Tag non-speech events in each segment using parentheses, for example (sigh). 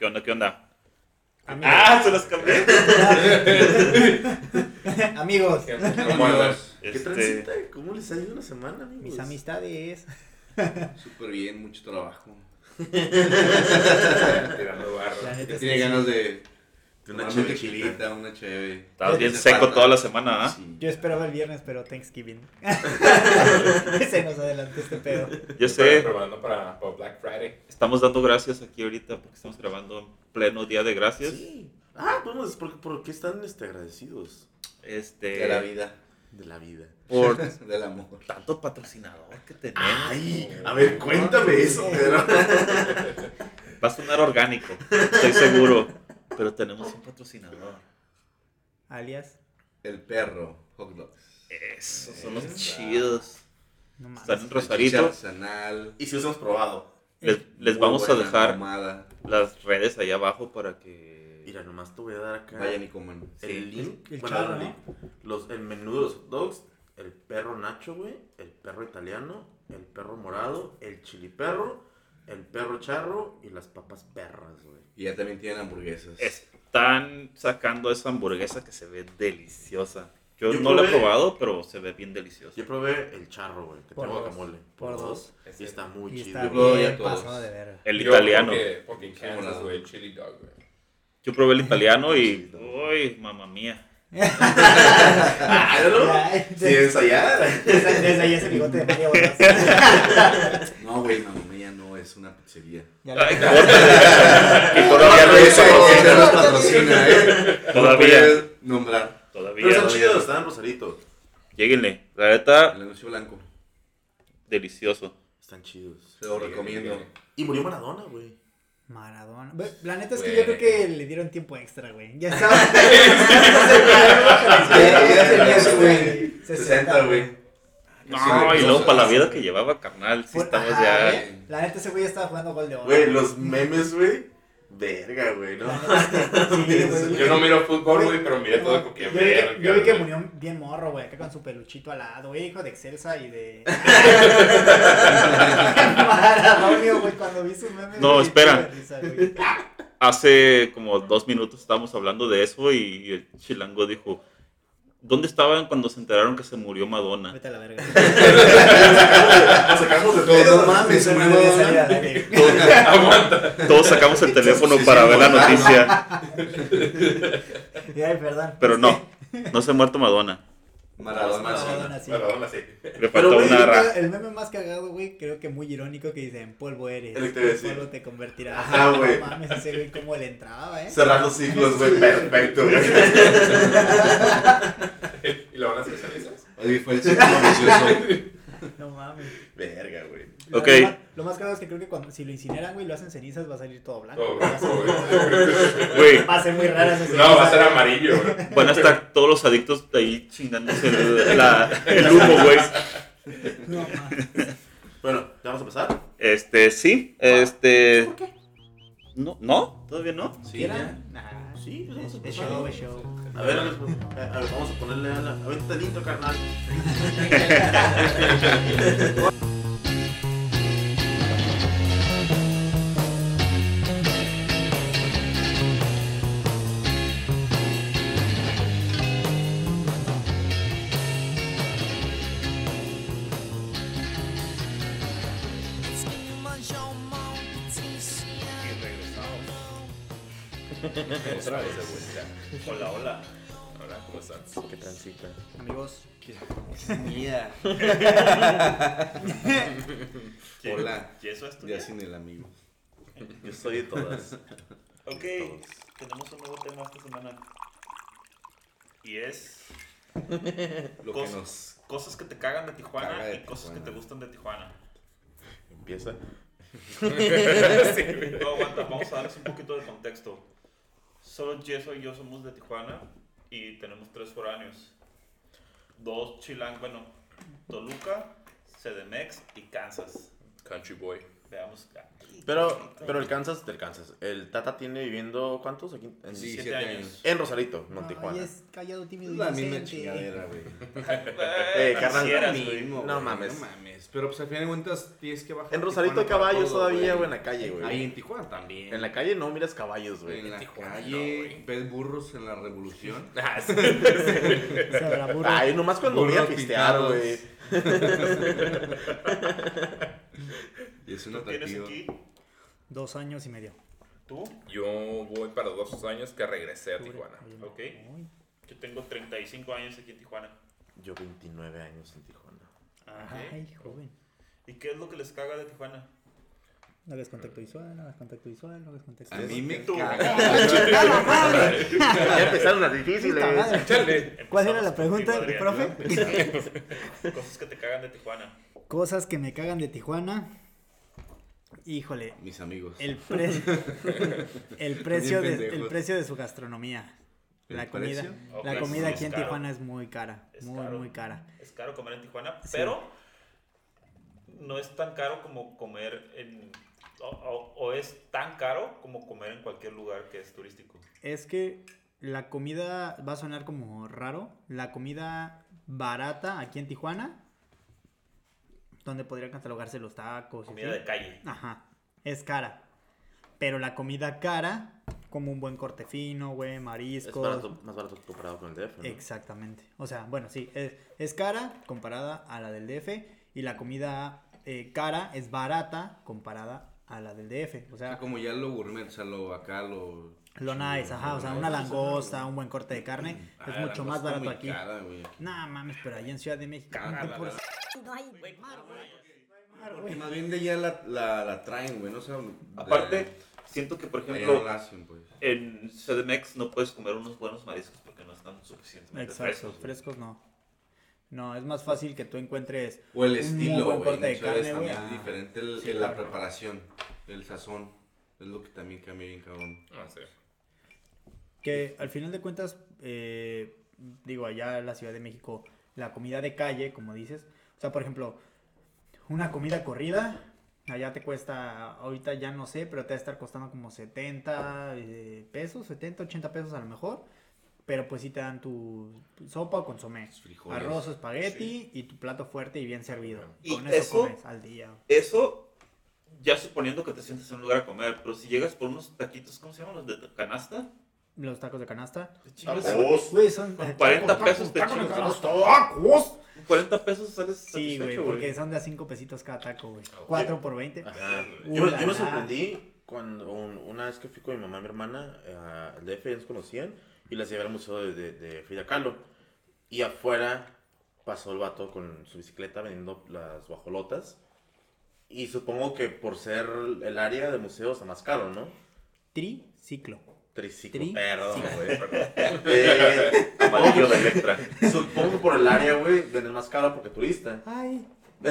¿Qué onda, qué onda? Amigos. Ah, se los cambié. (laughs) Amigos, ¿Cómo andas? ¿Qué Este, transita? ¿Cómo les ha ido una semana, amigos? mis amistades. Súper bien, mucho trabajo. (laughs) Tirando barro. Ya tiene ganas De una tequilita, una cheve. Estabas bien seco falta. toda la semana, ¿ah? Sí. Yo esperaba el viernes, pero Thanksgiving. (laughs) (laughs) Se nos adelantó este pedo. Yo sé, Preparando para, para Black Friday. estamos dando gracias aquí ahorita porque estamos grabando en pleno día de gracias. Sí. Ah, vamos, ¿por, por qué están este, agradecidos Este, De la vida, de la vida? por (laughs) del amor. tanto patrocinador que tenemos. Ay, a ver, cuéntame eso, Pedro. Va a sonar orgánico, estoy seguro. Pero tenemos un patrocinador. Alias, El perro, hot dogs. Esos son los chidos. no mames. Están en Rosarito. artesanal. Y si los hemos probado. Les, les muy vamos a buena dejar las redes ahí abajo para que. Mira, nomás te voy a dar acá Vayan y coman. el Sí. link. El bueno, charro, el ¿no? link. Los, el menú de los hot dogs, el perro nacho, güey, el perro italiano, el perro morado, el chili perro, el perro charro y las papas perras, güey. Y ya también tienen hamburguesas. Están sacando esa hamburguesa que se ve deliciosa. Yo, Yo no la he probado, pero se ve bien deliciosa. Yo probé el charro, güey, que Por dos. guacamole. Por dos. Y está muy Y chido. está Yo probé bien todos. pasado de verga. El Yo italiano. Porque, porque en Kansas, güey, chili dog, güey. Yo probé el italiano y. Uy, mamá mía. Ah, Sí, es allá. Desde, (laughs) desde ahí ese bigote de María Bolas. (laughs) No, güey, mamá mía es una pizzería. Ya lo- Ay, (laughs) córtale. que todavía no es (laughs) nos patrocina, ¿eh? (laughs) No Todavía. nombrar. Todavía. Pero están chidos, están Rosarito. Lléguenle. La neta, El anuncio blanco. delicioso. Están chidos. Se lo Sí, recomiendo. Y murió Maradona, güey. Maradona. La neta es que yo creo que le dieron tiempo extra, güey. Ya estaba. ya tenía ese güey. 60, güey. No, y luego para la vida que llevaba, carnal. Si estamos ya. La neta, ese güey ya estaba jugando gol de oro. Güey, los memes, güey. Verga, güey, ¿no? (laughs) Yo no miro fútbol, güey, pero miré todo que yo, vi que, verga, yo vi que murió bien morro, güey, acá con su peluchito al lado, güey, hijo de Excelsa y de... (laughs) Maradonio, güey, cuando vi sus memes. No, güey, espera. Hace como dos minutos estábamos hablando de eso y el chilango dijo: ¿Dónde estaban cuando se enteraron que se murió Madonna? Vete a la verga. Nos sacamos de Todo, no mames, se murió Madonna. (laughs) Aguanta. Todos sacamos el teléfono para ver la noticia. (laughs) Ay, perdón. Pero no, no se ha muerto Madonna. Maradona, sí. Maradona, sí. Maradona, sí. Le Pero, faltó güey, una ra. El meme más cagado, güey, creo que muy irónico que dice, en polvo eres, en polvo te convertirás. Ajá, güey. No mames, ese güey cómo le entraba, eh. Cerrar los ciclos, güey. Perfecto, güey. ¿Y lo van a hacer? Oye, fue el círculo vicioso. (laughs) No mames. Verga, güey. Ok. Lo más, cagado es que creo que cuando, si lo incineran, güey, lo hacen cenizas, va a salir todo blanco. Todo güey, va a blanco, ser- güey. Güey, Va a ser muy raro esa No, va a ser amarillo, güey. (laughs) van a estar todos los adictos ahí chingándose el, la- el humo, (laughs) güey. No. Bueno, ¿ya vamos a empezar? Este, sí, este. ¿Por qué? No, ¿no? ¿Todavía no? Sí, ya. ¿Quieran? Nah. Sí, pues vamos a empezar. show, es show. A ver, a ver, a ver, vamos a ponerle a la. Ahorita el intro, carnal. (laughs) (laughs) Otra vez de vuelta. Hola, hola. Hola, ¿cómo están? ¿Qué transita? Amigos, (laughs) Mira. (laughs) Hola. ¿Y eso es Ya sin el amigo. Yo soy de todas. Ok, tenemos un nuevo tema esta semana. Y es Lo que Cos- nos. cosas que te cagan de Tijuana Caga de y cosas que te gustan de Tijuana. Empieza. No, aguanta, vamos a darles un poquito de contexto. Solo Yeso y yo somos de Tijuana y tenemos tres foráneos. Dos chilang, bueno, Toluca, CDMX y Kansas. Country boy. Veamos. Pero, pero el Kansas, del Kansas. El Tata tiene viviendo, ¿cuántos? Aquí en, Sí, siete siete años. años. en Rosarito, no en Ay, Tijuana. es callado, tímido la misma chingadera, güey. (laughs) Eh, carnal, no mames. No mames. Pero pues al final de cuentas tienes que bajar. En Rosarito hay caballos todo, todavía, güey, en la calle, güey. Ahí en Tijuana también. En la calle no miras caballos, güey. En la Tijuana, calle no, güey. ves burros en la revolución. (laughs) Ah. (laughs) Ay, nomás cuando voy a pistear, güey. Y es un ¿Tú tienes aquí? Dos años y medio. ¿Tú? Yo voy para dos años que regresé a Tijuana. Oye, Ok. uy. Yo tengo 35 años aquí en Tijuana. Yo 29 años en Tijuana. Ay, joven. ¿Y qué es lo que les caga de Tijuana? No hagas contacto visual, no hagas contacto visual, no hagas contacto A visual. mí me caga. (laughs) ¡Ah, madre! Ya empezaron las difíciles. Chale. ¿Cuál era la pregunta, profe? Cosas que te cagan de Tijuana. Cosas que me cagan de Tijuana. Híjole, Mis amigos. el, pre- (laughs) el, precio de, el precio de su gastronomía. ¿El La comida, la comida sí, aquí en caro. Tijuana es muy cara, Es muy, caro. muy cara. Es caro comer en Tijuana, Sí. pero no es tan caro como comer en... O, o- o es tan caro como comer en cualquier lugar que es turístico. Es que la comida va a sonar como raro. La comida barata aquí en Tijuana, donde podrían catalogarse los tacos. y Comida de calle. Ajá, es cara. Pero la comida cara, como un buen corte fino, güey, Es mariscos. barato, más barato comparado con el DF, ¿no? Exactamente. O sea, bueno, sí, es, es cara comparada a la del DF y la comida eh, cara es barata comparada a la del DF. O sea, como ya lo gourmet, o sea, lo acá, lo... lo nice, ajá, o sea, una langosta, un buen corte de carne, Ah, es la mucho más barato aquí. cara, güey, aquí. Nah, mames, pero allá en Ciudad de México. Cara, no te la- puedes- la- no hay mar, güey. Mar, Porque güey. más bien de allá la, la, la traen, güey, no o sea, de- Aparte, siento que, por ejemplo, pues. en CDMX no puedes comer unos buenos mariscos porque no están suficientemente Exacto, frescos. frescos no. No, es más fácil que tú encuentres O el un estilo, muy buen corte de carne, güey. también es Ah, diferente el- sí, la claro. preparación, el sazón, es lo que también cambia bien, cabrón. Ah, sí. Que al final de cuentas, eh, digo, allá en la Ciudad de México, la comida de calle, como dices, o sea, por ejemplo, una comida corrida, allá te cuesta, ahorita ya no sé, pero te va a estar costando como 70 eh, pesos, 70, 80 pesos a lo mejor, pero pues sí te dan tu sopa o consomé, frijoles. arroz o espagueti y tu plato fuerte y bien servido. Y Con eso, eso- comes al día. Eso, ya suponiendo que te sientes en un lugar a comer, pero si llegas por unos taquitos, ¿cómo se llaman? Los de canasta. Los tacos de canasta. te Tacos. Güey, son... Con 40 pesos te tacos chingas ¡Tacos! Con 40 pesos sales Sí, güey, porque son de a 5 pesitos cada taco, güey. Ok. 4 por 20. Ajá. Uh, Yo, me- yo sorprendí cuando un- una vez que fui con mi mamá y mi hermana eh, al DF, ya nos conocían, y las llevé al museo de, de, de Frida Kahlo. Y afuera pasó el vato con su bicicleta vendiendo las guajolotas. Y supongo que por ser el área de museo está más caro, ¿no? Triciclo. Triciclo. Tri- Perdón, güey, perdón. (laughs) Eh, Amarillo de Electra. supongo que por el área, güey, venden más caro porque turista. Ay. (laughs)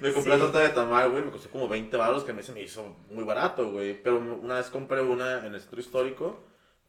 Me compré una torta de tamal, güey, me costó como 20 baros, que a mí se me hizo muy barato, güey. Pero una vez compré una en el centro histórico,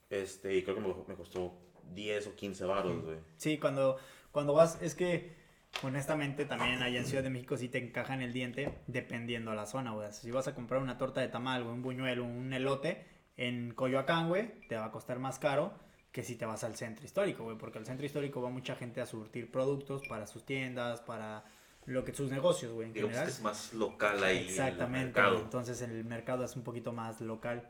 este, y creo que me, me costó 10 o 15 baros, güey. Sí, cuando, cuando vas, es que honestamente también allá en Ciudad de México sí te encaja en el diente dependiendo a la zona, güey. Si vas a comprar una torta de tamal, güey, un buñuelo, un elote en Coyoacán, güey, te va a costar más caro que si te vas al centro histórico, güey, porque al centro histórico va mucha gente a surtir productos para sus tiendas, para lo que sus negocios, güey, en Digamos que es más local ahí. en el Exactamente, mercado. güey, entonces el mercado es un poquito más local.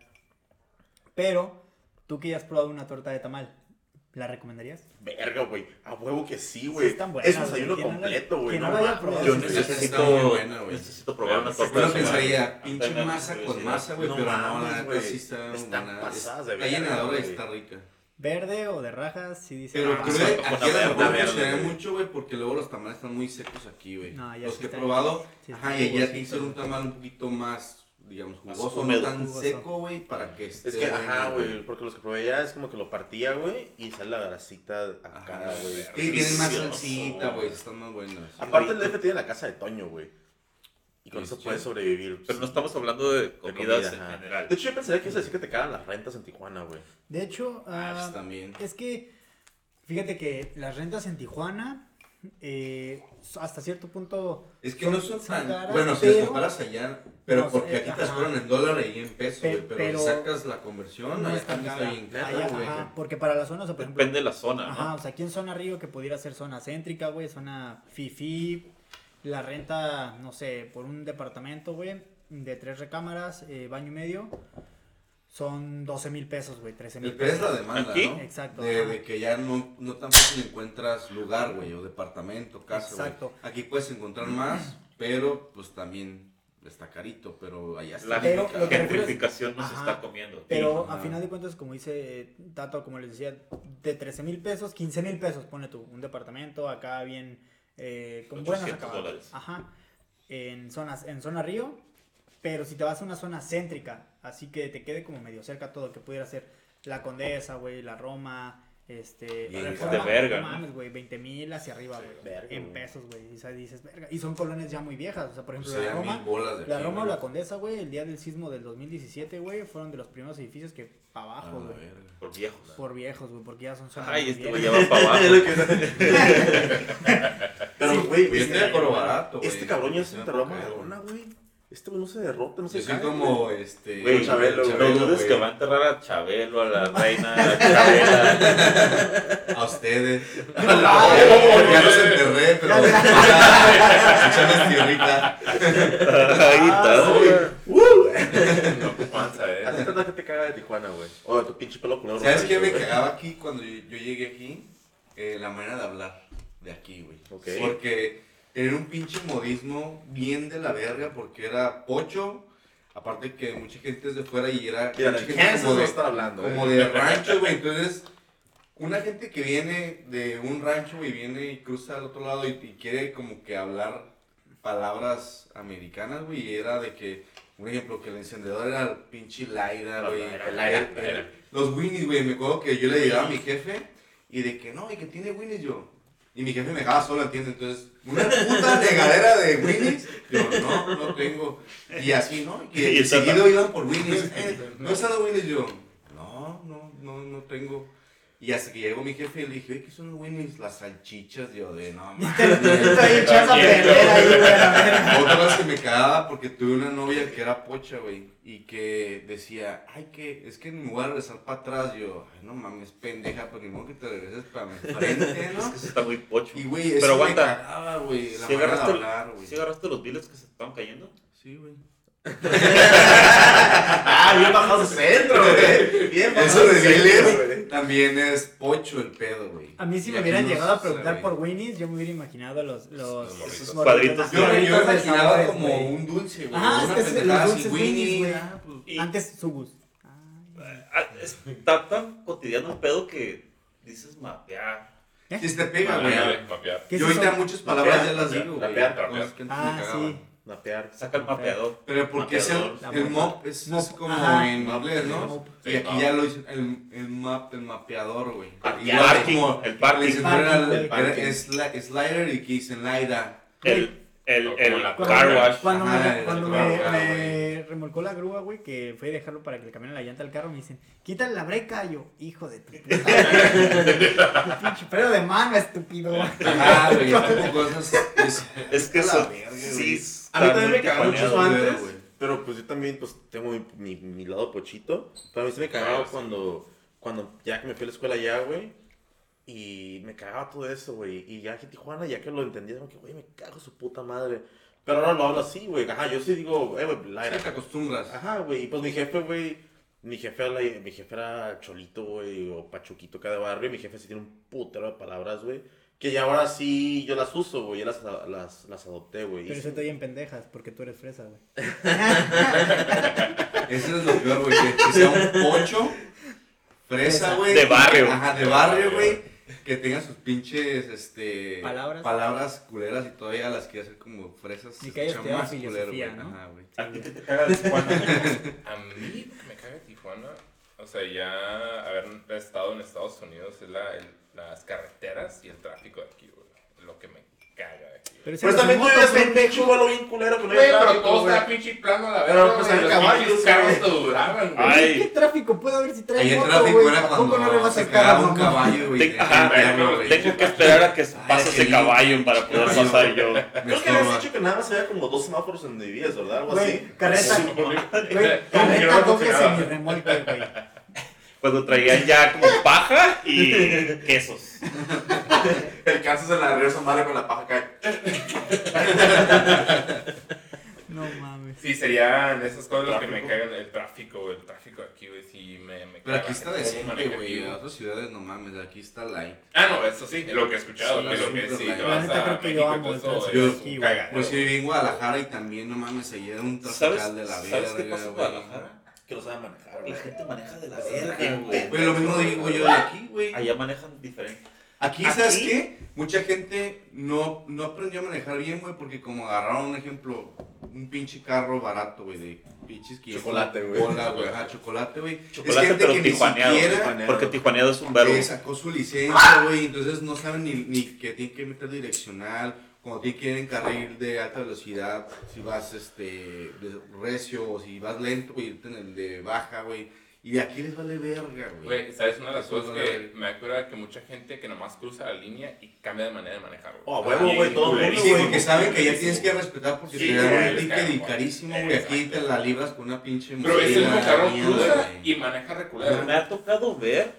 Pero, tú que ya has probado una torta de tamal, ¿la recomendarías? Verga, güey. A huevo que sí, Sí güey. buenas, es un desayuno la- completo, güey. No, la mames. probado, Yo sí, necesito, buena, güey. necesito probar una Sí, torta Yo lo de pensaría, pinche masa con masa, güey, No pero no, la neta güey. sí está Están pasadas de Está verga, llenadora y güey. está rica. ¿Verde o de rajas? Sí dice. Pero creo sí, que aquí la a lo verde, mejor verde, funcionaría güey. mucho, güey, porque luego los tamales están muy secos aquí, güey. No, ya los sí que he probado, sí ajá, y tiene que ser un tamal un poquito más, digamos, jugoso, húmedo. no tan Jugoso. seco, güey, para que esté Es que, ajá, güey, porque los que probé ya es como que lo partía, güey, y sale la grasita acá, Ajá, güey. Sí, tienen más salsita, güey, están más buenas. Aparte el DF tiene la casa de Toño, güey. Y con eso puedes sobrevivir. Pero no estamos hablando de de comidas comida, en ajá. general. De hecho, yo pensaría que eso decir que te cagan las rentas en Tijuana, güey. De hecho, Ah, ah, pues también. es que fíjate que las rentas en Tijuana eh, hasta cierto punto... Es que no son tan. caras, bueno, si pero- las comparas allá, pero No, porque eh, aquí te cobran en dólar y en pesos, Pe-. Pero, sacas la conversión, no allá está bien caro, Allá, güey. ajá, porque para la zona, o sea, por ejemplo, Depende de la zona, Ajá, ¿no? o sea, aquí en zona Río, que pudiera ser zona céntrica, güey, zona fifi, la renta, no sé, por un departamento, güey, de tres recámaras, eh, baño y medio, son 12 mil pesos, güey, 13 mil peor es la pesos. demanda, ¿Aquí? ¿no? Exacto, De, que ya no, no tan fácil encuentras lugar, güey, o departamento, casa, güey. Exacto. Aquí puedes encontrar más, pero pues también está carito, pero allá está La Pero lo que- gentrificación nos Ajá. está comiendo. Pero Ajá. a final de cuentas, como dice Tato, como les decía, de 13 mil pesos, 15 mil pesos, pone tú, un departamento acá bien, eh, con buenas 800 acabadas. dólares. Ajá, en, zonas, en zona Río, pero si te vas a una zona céntrica, así que te quede como medio cerca todo, que pudiera ser la Condesa, güey, la Roma, este... Bien, Reforma, de verga, no mames, güey, 20 mil hacia arriba, güey, en pesos, güey, y, o sea, dices, verga, y son colonias ya muy viejas, o sea, por Pues ejemplo, la serían Roma... mil bolas de La Roma o la Condesa, güey, el día del sismo del 2017, güey, fueron de los primeros edificios que para A abajo, la güey. Por viejos. Por viejos, güey, porque ya son zonas Ay, este güey ya va para abajo. (laughs) (laughs) Pero, Sí, güey, Pues este, este barato, este cabrón ya se Sí, enterró a porque- Maradona, güey. Este güey no se derrota, no se Yo soy cae, como, güey. este... Güey, Chabelo, no Chabelo, dudes güey. que va a enterrar a Chabelo, a la reina, a Chabela. (laughs) A ustedes. Ay, (laughs) ya los enterré, pero... Echarles tierrita. Ahí está, güey. (laughs) No ocupan saber. ¿A ti que te caga de Tijuana, güey? O de tu pinche pelo culero. ¿Sabes qué me cagaba aquí cuando yo, yo llegué aquí? Eh, la manera de hablar de aquí, güey. Ok. Porque era un pinche modismo bien de la verga porque era pocho. Aparte que mucha gente es de fuera y era Mira, mucha gente como de, está hablando, como eh. de rancho, güey. Entonces, una gente que viene de un rancho y viene y cruza al otro lado y, y quiere como que hablar palabras americanas, güey. Y era de que, un ejemplo, que el encendedor era el pinche Laira, güey. Los Winnies, güey. Me acuerdo que yo le llegaba a mi jefe y de que no, y que tiene Winnies yo. Y mi jefe me dejaba solo, ¿entiendes? Entonces, una puta negadera de Winnies. Yo, no, no tengo. Y así, ¿no? Y Y seguido iban por Winnies. (laughs) Eh, ¿No está de Winnies yo? No, no, no, no tengo. Y hasta que llegó mi jefe y le dije, "Oye, ¿qué son los Winnies? Las salchichas. Yo, de no, (laughs) mames. (laughs) Otra vez que me cagaba porque tuve una novia que era pocha, güey, y que decía, ay, que es que me voy a regresar para atrás. Yo, ay, no mames, pendeja, porque no que te regreses para mi (laughs) frente, Es ¿no? que se está muy pocho. Y, güey, Pero aguanta. me cagaba, güey, la ¿Sí manera de agarraste, hablar, güey. ¿Sí agarraste los biles que se estaban cayendo? Sí, güey. Ah, bien bajado su centro, güey. Bien bajado Eso de biles güey. También es pocho el pedo, güey. A mí si Y me hubieran llegado a preguntar por Winnie's, yo me hubiera imaginado los... los Esos esos cuadritos. Yo, yo me de imaginaba sabores, como un dulce, güey. Una es que los así, dulces Winnie's, Winnie, güey. ah, pues, Antes Subus. Ah, Está tan cotidiano el pedo que dices mapear. Sí, se te pega, güey. Mapear, mapear. ¿Qué es Yo ahorita muchas palabras ya las digo, güey. Ah, sí. Napear. Saca el mapeador. Pero porque es el, Mapeador. el mop, es, como Ajá. en inglés, ¿no? Y aquí no. ya lo dicen el, el map, el mapeador, güey. Parking, como el parking. el Parking, es la- slider y que dicen Laida. El, el, el la car torre. wash. Cuando, Ajá, me, el cuando me, remolcó la grúa, güey, que fue a dejarlo para que le cambiaran la llanta al carro, me dicen, quítale la breca. Y yo, hijo de tu puta. madre". pinche (laughs) pero de mano, estúpido. Ah, güey, (laughs) tampoco es, es, Es que eso sí A mí también me cagaba mucho antes. güey. Pero pues yo también pues tengo mi, mi, mi lado pochito. Pero a mí sí me cagaba Ah, sí. cuando, cuando ya que me fui a la escuela ya, güey. Y me cagaba todo eso, güey. Y ya que Tijuana, ya que lo entendí, como que, güey, me cago su puta madre. Pero ahora lo hablo así, güey. Ajá, yo sí digo, eh, güey, la Sí, te acostumbras. Ajá, güey. Y pues mi jefe, güey. Mi jefe, era la- mi jefe era Cholito, güey, o Pachuquito cada barrio. Y mi jefe sí tiene un putero de palabras, güey. Que ya ahora sí yo las uso, güey. Ya las, las, las adopté, güey. Y Pero eso te en pendejas, porque tú eres fresa, güey. (laughs) Eso es lo peor, güey, que, que sea un pocho, fresa, güey. De barrio. Ajá, de barrio, güey. Que tenga sus pinches, este... Palabras. Palabras culeras y todavía las quiere hacer como fresas. Ni que estudiado más culero, güey. ¿no? Ajá, güey. ¿A ti te caga Tijuana? A mí me caga Tijuana. O sea, ya haber estado en Estados Unidos es la, el- las carreteras y el tráfico de aquí, güey. Lo que me caga güey. Pero Pues también tú en un pinche vuelo bien culero que no hay Güey, pero tráfico, todo está pinche plano a la Pero, verga. pues, hay los caballos, carros te duraban, güey. Ay. ¿Qué tráfico puede haber si traes Ahí el tráfico era ¿A poco no le cuando vas a quedaba un caballo, güey. Tengo que esperar a que pase ese caballo para poder pasar yo. Creo que habías dicho que nada más había como dos semáforos en donde vivías, ¿verdad? Algo así. Carreta, Sí, güey, carreta funcionaba. semirremolque, güey. Cuando traían ya como paja y (laughs) quesos. El Kansas en la reversa madre con la paja acá. No mames. Sí, serían esas cosas las que me cagan. El tráfico. El tráfico aquí, güey. Sí, me, me Pero aquí está decente, maneja güey. En otras ciudades no mames, aquí está light. Ah, no, eso sí, lo que he escuchado. Sí, es que sí, te vas a creo que yo amo el tráfico. Pues yo viví en Guadalajara y también, no mames, allí era un ¿Sabes, trafical de la ¿sabes qué pasa en. Guadalajara? Que lo sabe manejar, La gente maneja de la Aquí, verga, güey. Güey, lo mismo digo yo de aquí, güey. Allá manejan diferente. Aquí, ¿sabes Aquí- qué? Mucha gente no, no aprendió a manejar bien, güey, porque como agarraron un ejemplo, un pinche carro barato, güey, de pinches 500 Chocolate, güey. ajá, chocolate, güey. Chocolate, es gente pero que ni tijuaneado. siquiera tijuaneado. Porque tijuaneado es un verbo. que sacó su licencia, güey, entonces no saben ni, ni que tienen que meter direccional, cuando tienen que ir en carril de alta velocidad, si vas este de recio o si vas lento, güey, irte en el de baja, güey. Y aquí les vale verga, güey. Güey, ¿sabes? Una de las cosas que me acuerdo que mucha gente que nomás cruza la línea y cambia de manera de manejar, güey. Oh, huevo, Bien güey, todo el mundo, Sí, culerísimo. porque saben que ya tienes que respetar porque Sí, te dan güey, un ticket y güey. carísimo, güey. Aquí te la libras con una pinche Pero es el carro cruza güey. y maneja reculado. Me ha tocado ver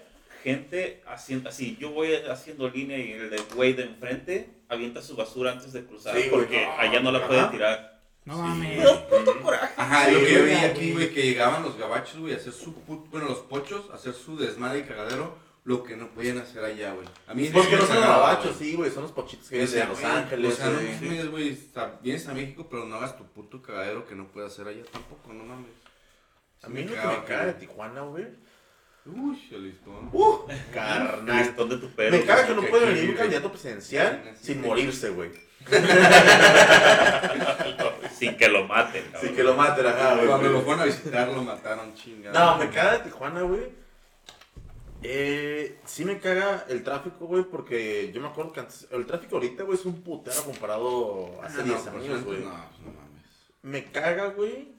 gente haciendo así. Yo voy haciendo línea y el de güey de enfrente avienta su basura antes de cruzar Sí, porque allá no la puede Ajá. tirar. No mames. Puto coraje. Ajá, Sí, lo que yo vi aquí, güey, que llegaban los gabachos, güey, a hacer su put... bueno, los pochos, a hacer su desmadre y cagadero, lo que no podían hacer allá, güey. A mí Porque no son gabachos, sí, güey. Son los pochitos que vienen de Los Ángeles, O sea, no mames, güey, vienes a México, pero no hagas tu puto cagadero que no puedes hacer allá tampoco, no mames. A mí lo que cagaba me caga de. Tijuana, güey. Uy, el listón. Uh, El (laughs) carnal. listón de tu pelo. Me caga que no puede venir un candidato presidencial sin morirse, güey. (laughs) Sin que lo maten, cabrón. Sin que lo maten, ajá, güey. Cuando lo fueron a visitar lo mataron, chingada. No, me caga de Tijuana, güey. Eh, sí me caga el tráfico, güey, porque yo me acuerdo que antes, el tráfico ahorita, güey, es un putero comparado a hace Ah, 10 no, pues, años, güey. No, pues, no mames. Me caga, güey,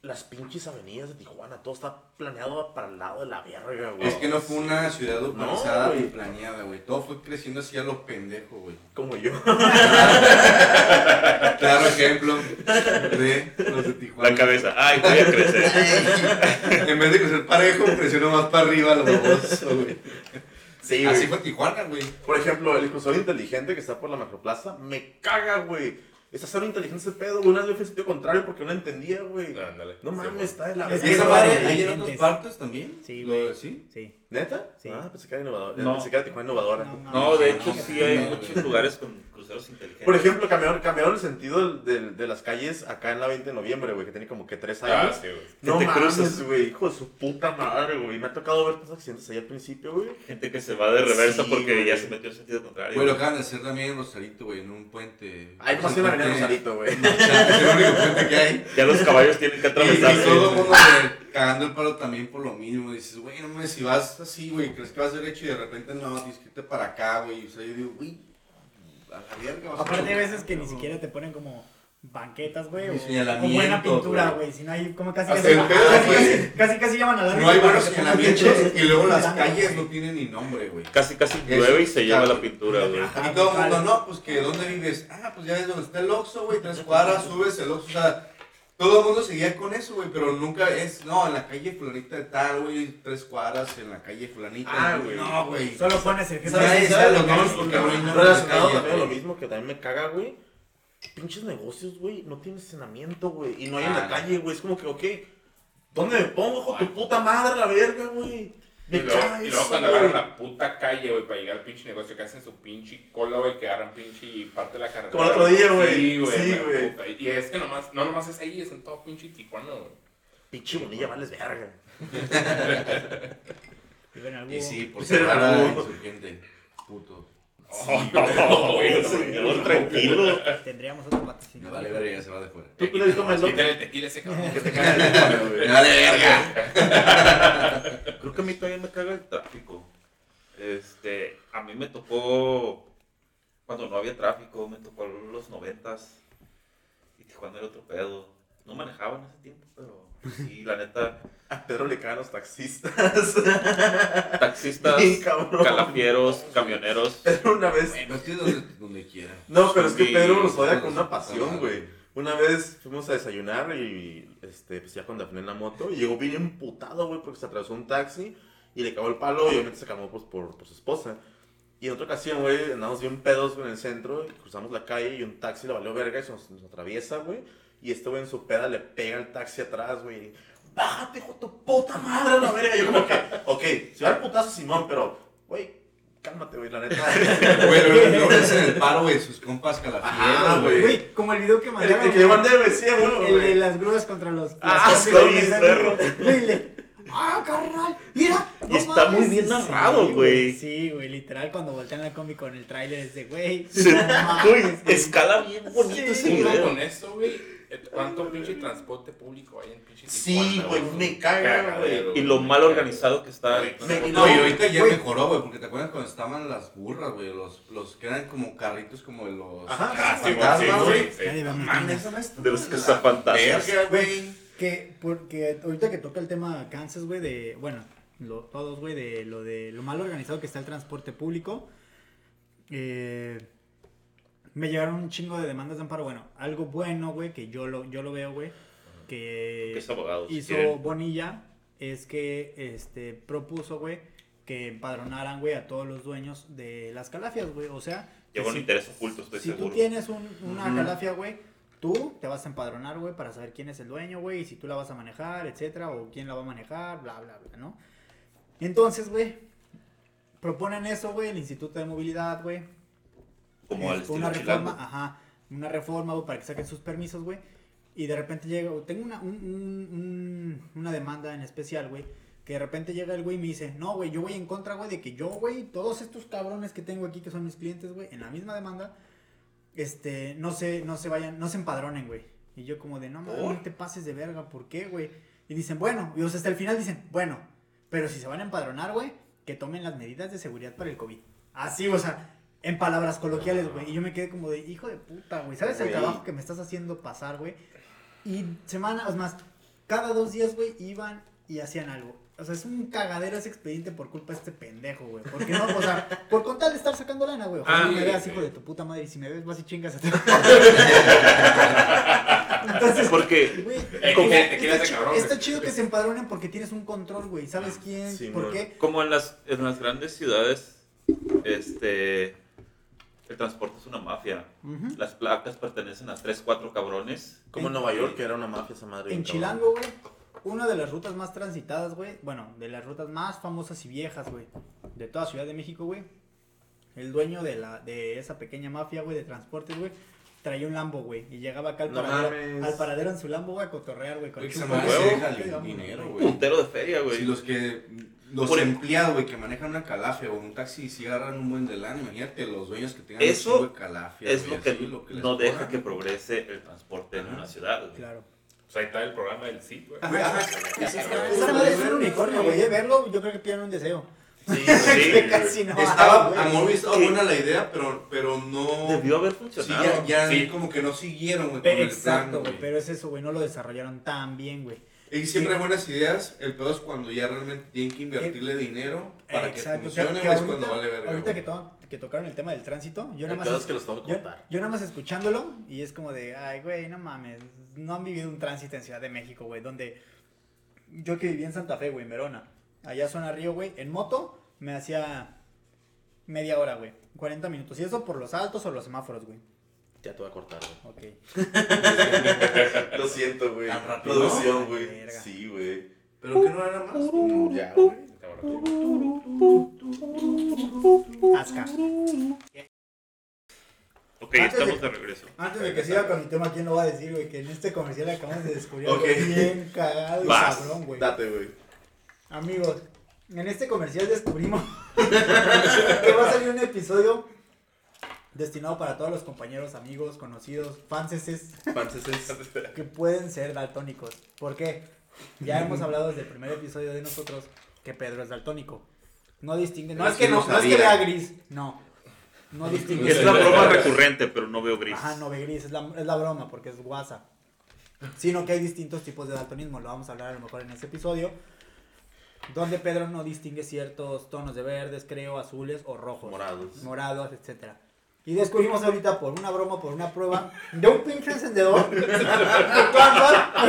las pinches avenidas de Tijuana, todo está planeado para el lado de la verga, güey. Es que no fue una ciudad urbanizada güey. ni planeada, güey. Todo fue creciendo así a lo pendejo, güey. Como yo. (laughs) Claro ejemplo de los de Tijuana. La cabeza. Ay, voy a crecer. (laughs) en vez de crecer parejo, creció nomás para arriba lo baboso, güey. Sí, Así güey. fue Tijuana, güey. Por ejemplo, el cruzador inteligente que está por la macroplaza, me caga, güey. Está cero inteligente ese pedo, güey. Una vez fui en sentido contrario porque no entendía, güey. Ándale. No mames, está de la Es ¿Y que esa madre hay en partes también? Sí, güey. ¿Sí? Sí. ¿Neta? Sí. Ah, pensé que era innovador. No. Pensé que era Tijuana innovadora. No, de hecho No, sí hay no, muchos lugares con cruceros inteligentes. Por ejemplo, cambiaron, cambiaron el sentido de, de- de las calles acá en la 20 de noviembre, güey, que tiene como que tres Ah, años. sí, güey. no te mames, cruzas. güey, hijo de su puta madre, güey. Me ha tocado ver tantos accidentes ahí al principio, güey. Gente que se va de reversa Sí, porque ya se metió en sentido contrario. Güey, lo acaban de hacer también en Rosarito, güey, en un puente. Ahí el en la avenida Rosarito, güey. Es el único puente que hay. Ya los caballos tienen que Y, y atravesarse. todo el mundo cagando el palo también por lo mismo. Dices, güey, no mames, si vas así, güey, crees que vas derecho y de repente no, irte para acá, güey. O sea, yo digo, güey, a la verga vas a Aparte hay chocar, veces que ni siquiera te ponen como banquetas, güey, o, o buena pintura, güey. Si no hay, como casi casi, casi, güey. casi, casi, casi llaman a la No hay buenos señalamientos y luego las calles no tienen ni nombre, güey. Casi, casi llueve y se lleva la pintura, güey. Y todo el mundo, no, pues que ¿dónde vives? Ah, pues ya es donde está el Oxxo, güey, tres cuadras, subes el Oxxo, o sea, todo el mundo seguía con eso, güey, pero nunca es, no, en la calle fulanita de tal, güey, tres cuadras, en la calle fulanita. Ah, güey. No, güey. Solo pones el ¿Sabes? GPS. ¿Sabes los y nombres? ya, Porque güey. no Relacionado también lo mismo que también me caga, güey. Pinches negocios, güey, no tienen estacionamiento, güey. Y no hay en Ah, la no. calle, güey. Es como que, ok, ¿dónde me pongo, hijo de tu puta madre, la verga, güey? Y luego, y luego cuando agarran la puta calle, güey, para llegar al pinche negocio que hacen su pinche cola, güey, que agarran pinche y parte de la carretera. Como el otro día, güey. Sí, güey. Sí, güey. Y es que nomás, no nomás es ahí, es en todo pinche Tijuana, güey. Pinche bonilla, vales verga. (laughs) Y sí, por Ese era ser la algo. Puto. Oh, güey, señor, tranquilo. Tendríamos otro Me patrocinador. vale verga, se va de fuera. ¿Tú qué le loco? Quítale el tequila ese cabrón. Que te caga el teléfono, Me (laughs) güey. vale verga. Creo que a mí todavía me caga el tráfico. Este, a mí me tocó cuando no había tráfico, me tocó los noventas. Y Tijuana era otro pedo. No manejaba en ese tiempo, pero sí, la neta, A Pedro le cagan los taxistas. (laughs) taxistas, Sí, calafieros, camioneros. Pedro una vez. Bueno, es que donde, donde quiera. No, pero es que Pedro los odia con una pasión, güey. Una vez fuimos a desayunar y este, pues ya con Dafne en la moto y llegó bien emputado, güey, porque se atravesó un taxi y le cagó el palo y obviamente se calmó pues, por, por su esposa. Y en otra ocasión, güey, andamos bien pedos en el centro y cruzamos la calle y un taxi le valió verga y se nos, nos atraviesa, güey. Y este güey en su peda le pega el taxi atrás, güey. Bájate, hijo de tu puta madre, a la verga. Yo como que, ok, si va el putazo Simón, pero, güey, cálmate, güey, la neta. Güey, lo- lo ves en el paro, güey, sus compas Ah, calafieros, güey. güey. Güey, como el video que mandaron. el que mandé, güey, sí, güey, El de las grúas contra los. Ah, sí, perro. güey, le- ¡Ah, carnal! ¡Mira! Y está muy bien narrado, güey. Sí, güey, literal, cuando voltean la combi con el tráiler es de, güey. Se- no mames, güey. escala bien bonito Sí, ese video. con eso, güey, ¿cuánto pinche transporte público hay en pinche Sí, güey, me caga, güey. Y lo mal organizado que está. el Me- transporte. No, y ahorita ya mejoró, güey, porque te acuerdas cuando estaban las burras, güey, los, los que eran como carritos como de los... Ajá. Sí, güey, De los que están fantasmas. Verga, güey. Que, porque ahorita que toca el tema Kansas, güey, de, bueno, lo- todos, güey, de lo de lo mal organizado que está el transporte público, eh, me llegaron un chingo de demandas de amparo. Bueno, algo bueno, güey, que yo lo, yo lo veo, güey, que es abogado. si hizo quieren. Bonilla, es que, este, propuso, güey, que empadronaran, güey, a todos los dueños de las calafias, güey, o sea... que Lleva un si- interés oculto, estoy si seguro. tú tienes un- una calafia, güey, tú te vas a empadronar, güey, para saber quién es el dueño, güey, y si tú la vas a manejar, etcétera, o quién la va a manejar, bla, bla, bla, ¿no? Entonces, güey, proponen eso, güey, el Instituto de Movilidad, güey. Como al Este, una estilo reforma, chilango. ajá, una reforma, güey, para que saquen sus permisos, güey. Y de repente llega, tengo una, un- un- un- una demanda en especial, güey, que de repente llega el güey y me dice, no, güey, yo voy en contra, güey, de que yo, güey, todos estos cabrones que tengo aquí, que son mis clientes, güey, en la misma demanda, este, no se, no se vayan, no se empadronen, güey. Y yo como de, no, mames, no te pases de verga, ¿por qué, güey? Y dicen, bueno, y o sea, hasta el final dicen, bueno, pero si se van a empadronar, güey, que tomen las medidas de seguridad para el COVID. Así, o sea, en palabras coloquiales, güey. Y yo me quedé como de, hijo de puta, güey. ¿Sabes el trabajo que me estás haciendo pasar, güey? Y semanas, más, cada dos días, güey, iban y hacían algo. O sea, es un cagadero ese expediente por culpa de este pendejo, güey. Porque no, o sea, por contar de estar sacando lana, güey. Ojalá Ah, me veas, hijo de tu puta madre. Y si me ves, vas y chingas a ti. (laughs) Entonces, Porque güey, Eh, Como- ¿quién- quién está, cabrón, chido que se empadronen porque tienes un control, güey. ¿Sabes quién? Sí, ¿Por qué? como en las, en las grandes ciudades, este, el transporte es una mafia. Las placas pertenecen a tres, cuatro cabrones. Como en Nueva York, que era una mafia esa madre. En Chilango, güey, una de las rutas más transitadas, güey, bueno, de las rutas más famosas y viejas, güey, de toda Ciudad de México, güey. El dueño de la de esa pequeña mafia, güey, de transportes, güey, traía un Lambo, güey, y llegaba acá al No paradero, mames. al paradero en su Lambo, güey, a cotorrear, güey, con el dinero, güey. Puntero de feria, güey. Si los que, los Por- empleados, güey, que manejan una calafia o un taxi, si agarran un buen de lana, imagínate los dueños que tengan Eso un de calafia, es lo que, así, lo que les no deja cobran. que progrese el transporte en una ciudad. güey. Claro. Pues ahí está el programa del CID, güey. Ajá, ajá. Esa Esa madre es un unicornio, güey, eh, verlo, yo creo que piden un deseo. Sí, (laughs) Que sí. casi no Estaba, hay, a. Morbi estaba Sí. buena la idea, pero, pero no... Debió haber Sí, funcionado. ya, ya Sí. como que no siguieron, güey, con Pe- el plan, Exacto, güey, pero es eso, güey, no lo desarrollaron tan bien, güey. Y siempre hay buenas ideas, el peor es cuando ya realmente tienen que invertirle dinero para que funcione, que es ahorita- cuando vale verga. Ahorita que, to- que tocaron el tema del tránsito, yo El nada más, pedo es- es que los tengo que yo, yo nada más escuchándolo y es como de, ay, güey, no mames, no han vivido un tránsito en Ciudad de México, güey, donde yo que viví en Santa Fe, güey, en Verona, allá zona Río, güey, en moto me hacía media hora, güey, 40 minutos, y eso por los altos o los semáforos, güey. Ya te voy a cortar, güey. Ok. (laughs) Lo siento, güey. Producción, güey. Sí, güey. Pero que no era más. Mm, Ya, güey. Asca. Ok, Antes estamos de regreso. Antes de que siga con mi tema, ¿quién lo va a decir, güey? Que en este comercial acabamos de descubrir Ok. algo bien cagado y Vas. cabrón, güey. Date, güey. Amigos, en este comercial descubrimos (laughs) que va a salir un episodio destinado para todos los compañeros, amigos, conocidos, fanses Panceses. que pueden ser daltónicos. ¿Por qué? Ya hemos hablado desde el primer episodio de nosotros que Pedro es daltónico. No distingue, no Es que no, no es que vea gris, no. no distingue. Es la broma recurrente, pero no veo gris. Ajá, no ve gris, es la, es la broma porque es guasa. Sino que hay distintos tipos de daltonismo, lo vamos a hablar a lo mejor en este episodio. Donde Pedro no distingue ciertos tonos de verdes, creo, azules o rojos. Morados. Morados, etc. Y descubrimos ahorita por una broma, por una prueba de un pinche encendedor (laughs) que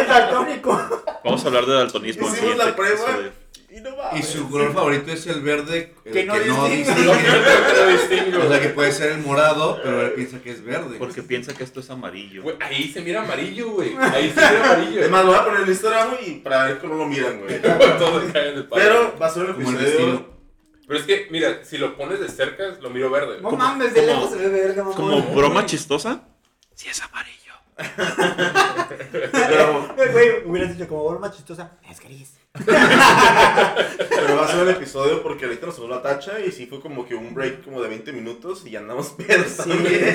es daltónico. Vamos a hablar de daltonismo en Hicimos la siguiente prueba. episodio. Y no va. Y su color favorito es el verde. el Que no distingue. Lo (laughs) distingo. O sea que puede ser el morado, pero él piensa que es verde. Porque piensa que esto es amarillo. Güey, ahí se mira amarillo, güey. Ahí se mira amarillo. Es más, lo voy a poner en Instagram y para ver cómo lo miran, güey. (laughs) Todos caen de palo. Pero va a ser un Como el episodio. destino. Pero es que, mira, si lo pones de cerca, lo miro verde. No mames, de lejos se ve verga, mamón. Como broma chistosa. Sí es amarillo. (laughs) Pero, Güey, hubieras dicho como broma chistosa, es gris. Pero va a ser un episodio porque ahorita nos sonó la tacha y sí fue como que un break como de 20 minutos y ya andamos (laughs) pedos Sí,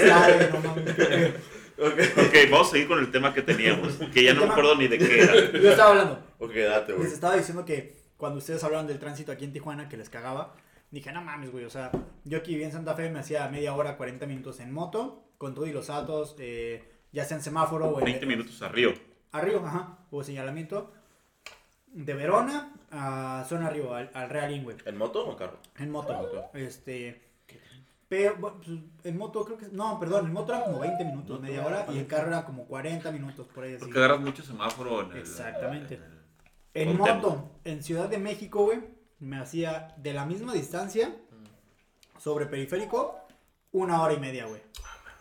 tarde, no mames. Ok, Ok, vamos a seguir con el tema que teníamos. Que ya no me tema? acuerdo ni de qué era. Yo estaba hablando. ok, date, güey. Les estaba diciendo que cuando ustedes hablaban del tránsito aquí en Tijuana, que les cagaba, dije, no mames, güey, o sea, yo aquí vivía en Santa Fe, me hacía media hora, 40 minutos en moto, con todo y los saltos, eh, ya sea en semáforo o en... 20 minutos arriba. Arriba, ajá, o señalamiento. De Verona a zona arriba, al, al Real Inn, güey. ¿En moto o en carro? En moto. Este. Pero, pues, en moto creo que. No, perdón, en moto era como 20 minutos, media hora. Y en carro era como 40 minutos, por ahí así. Porque agarras mucho semáforo en el. Exactamente. en el- En moto, en Ciudad de México, güey, me hacía de la misma distancia sobre periférico una hora y media, güey.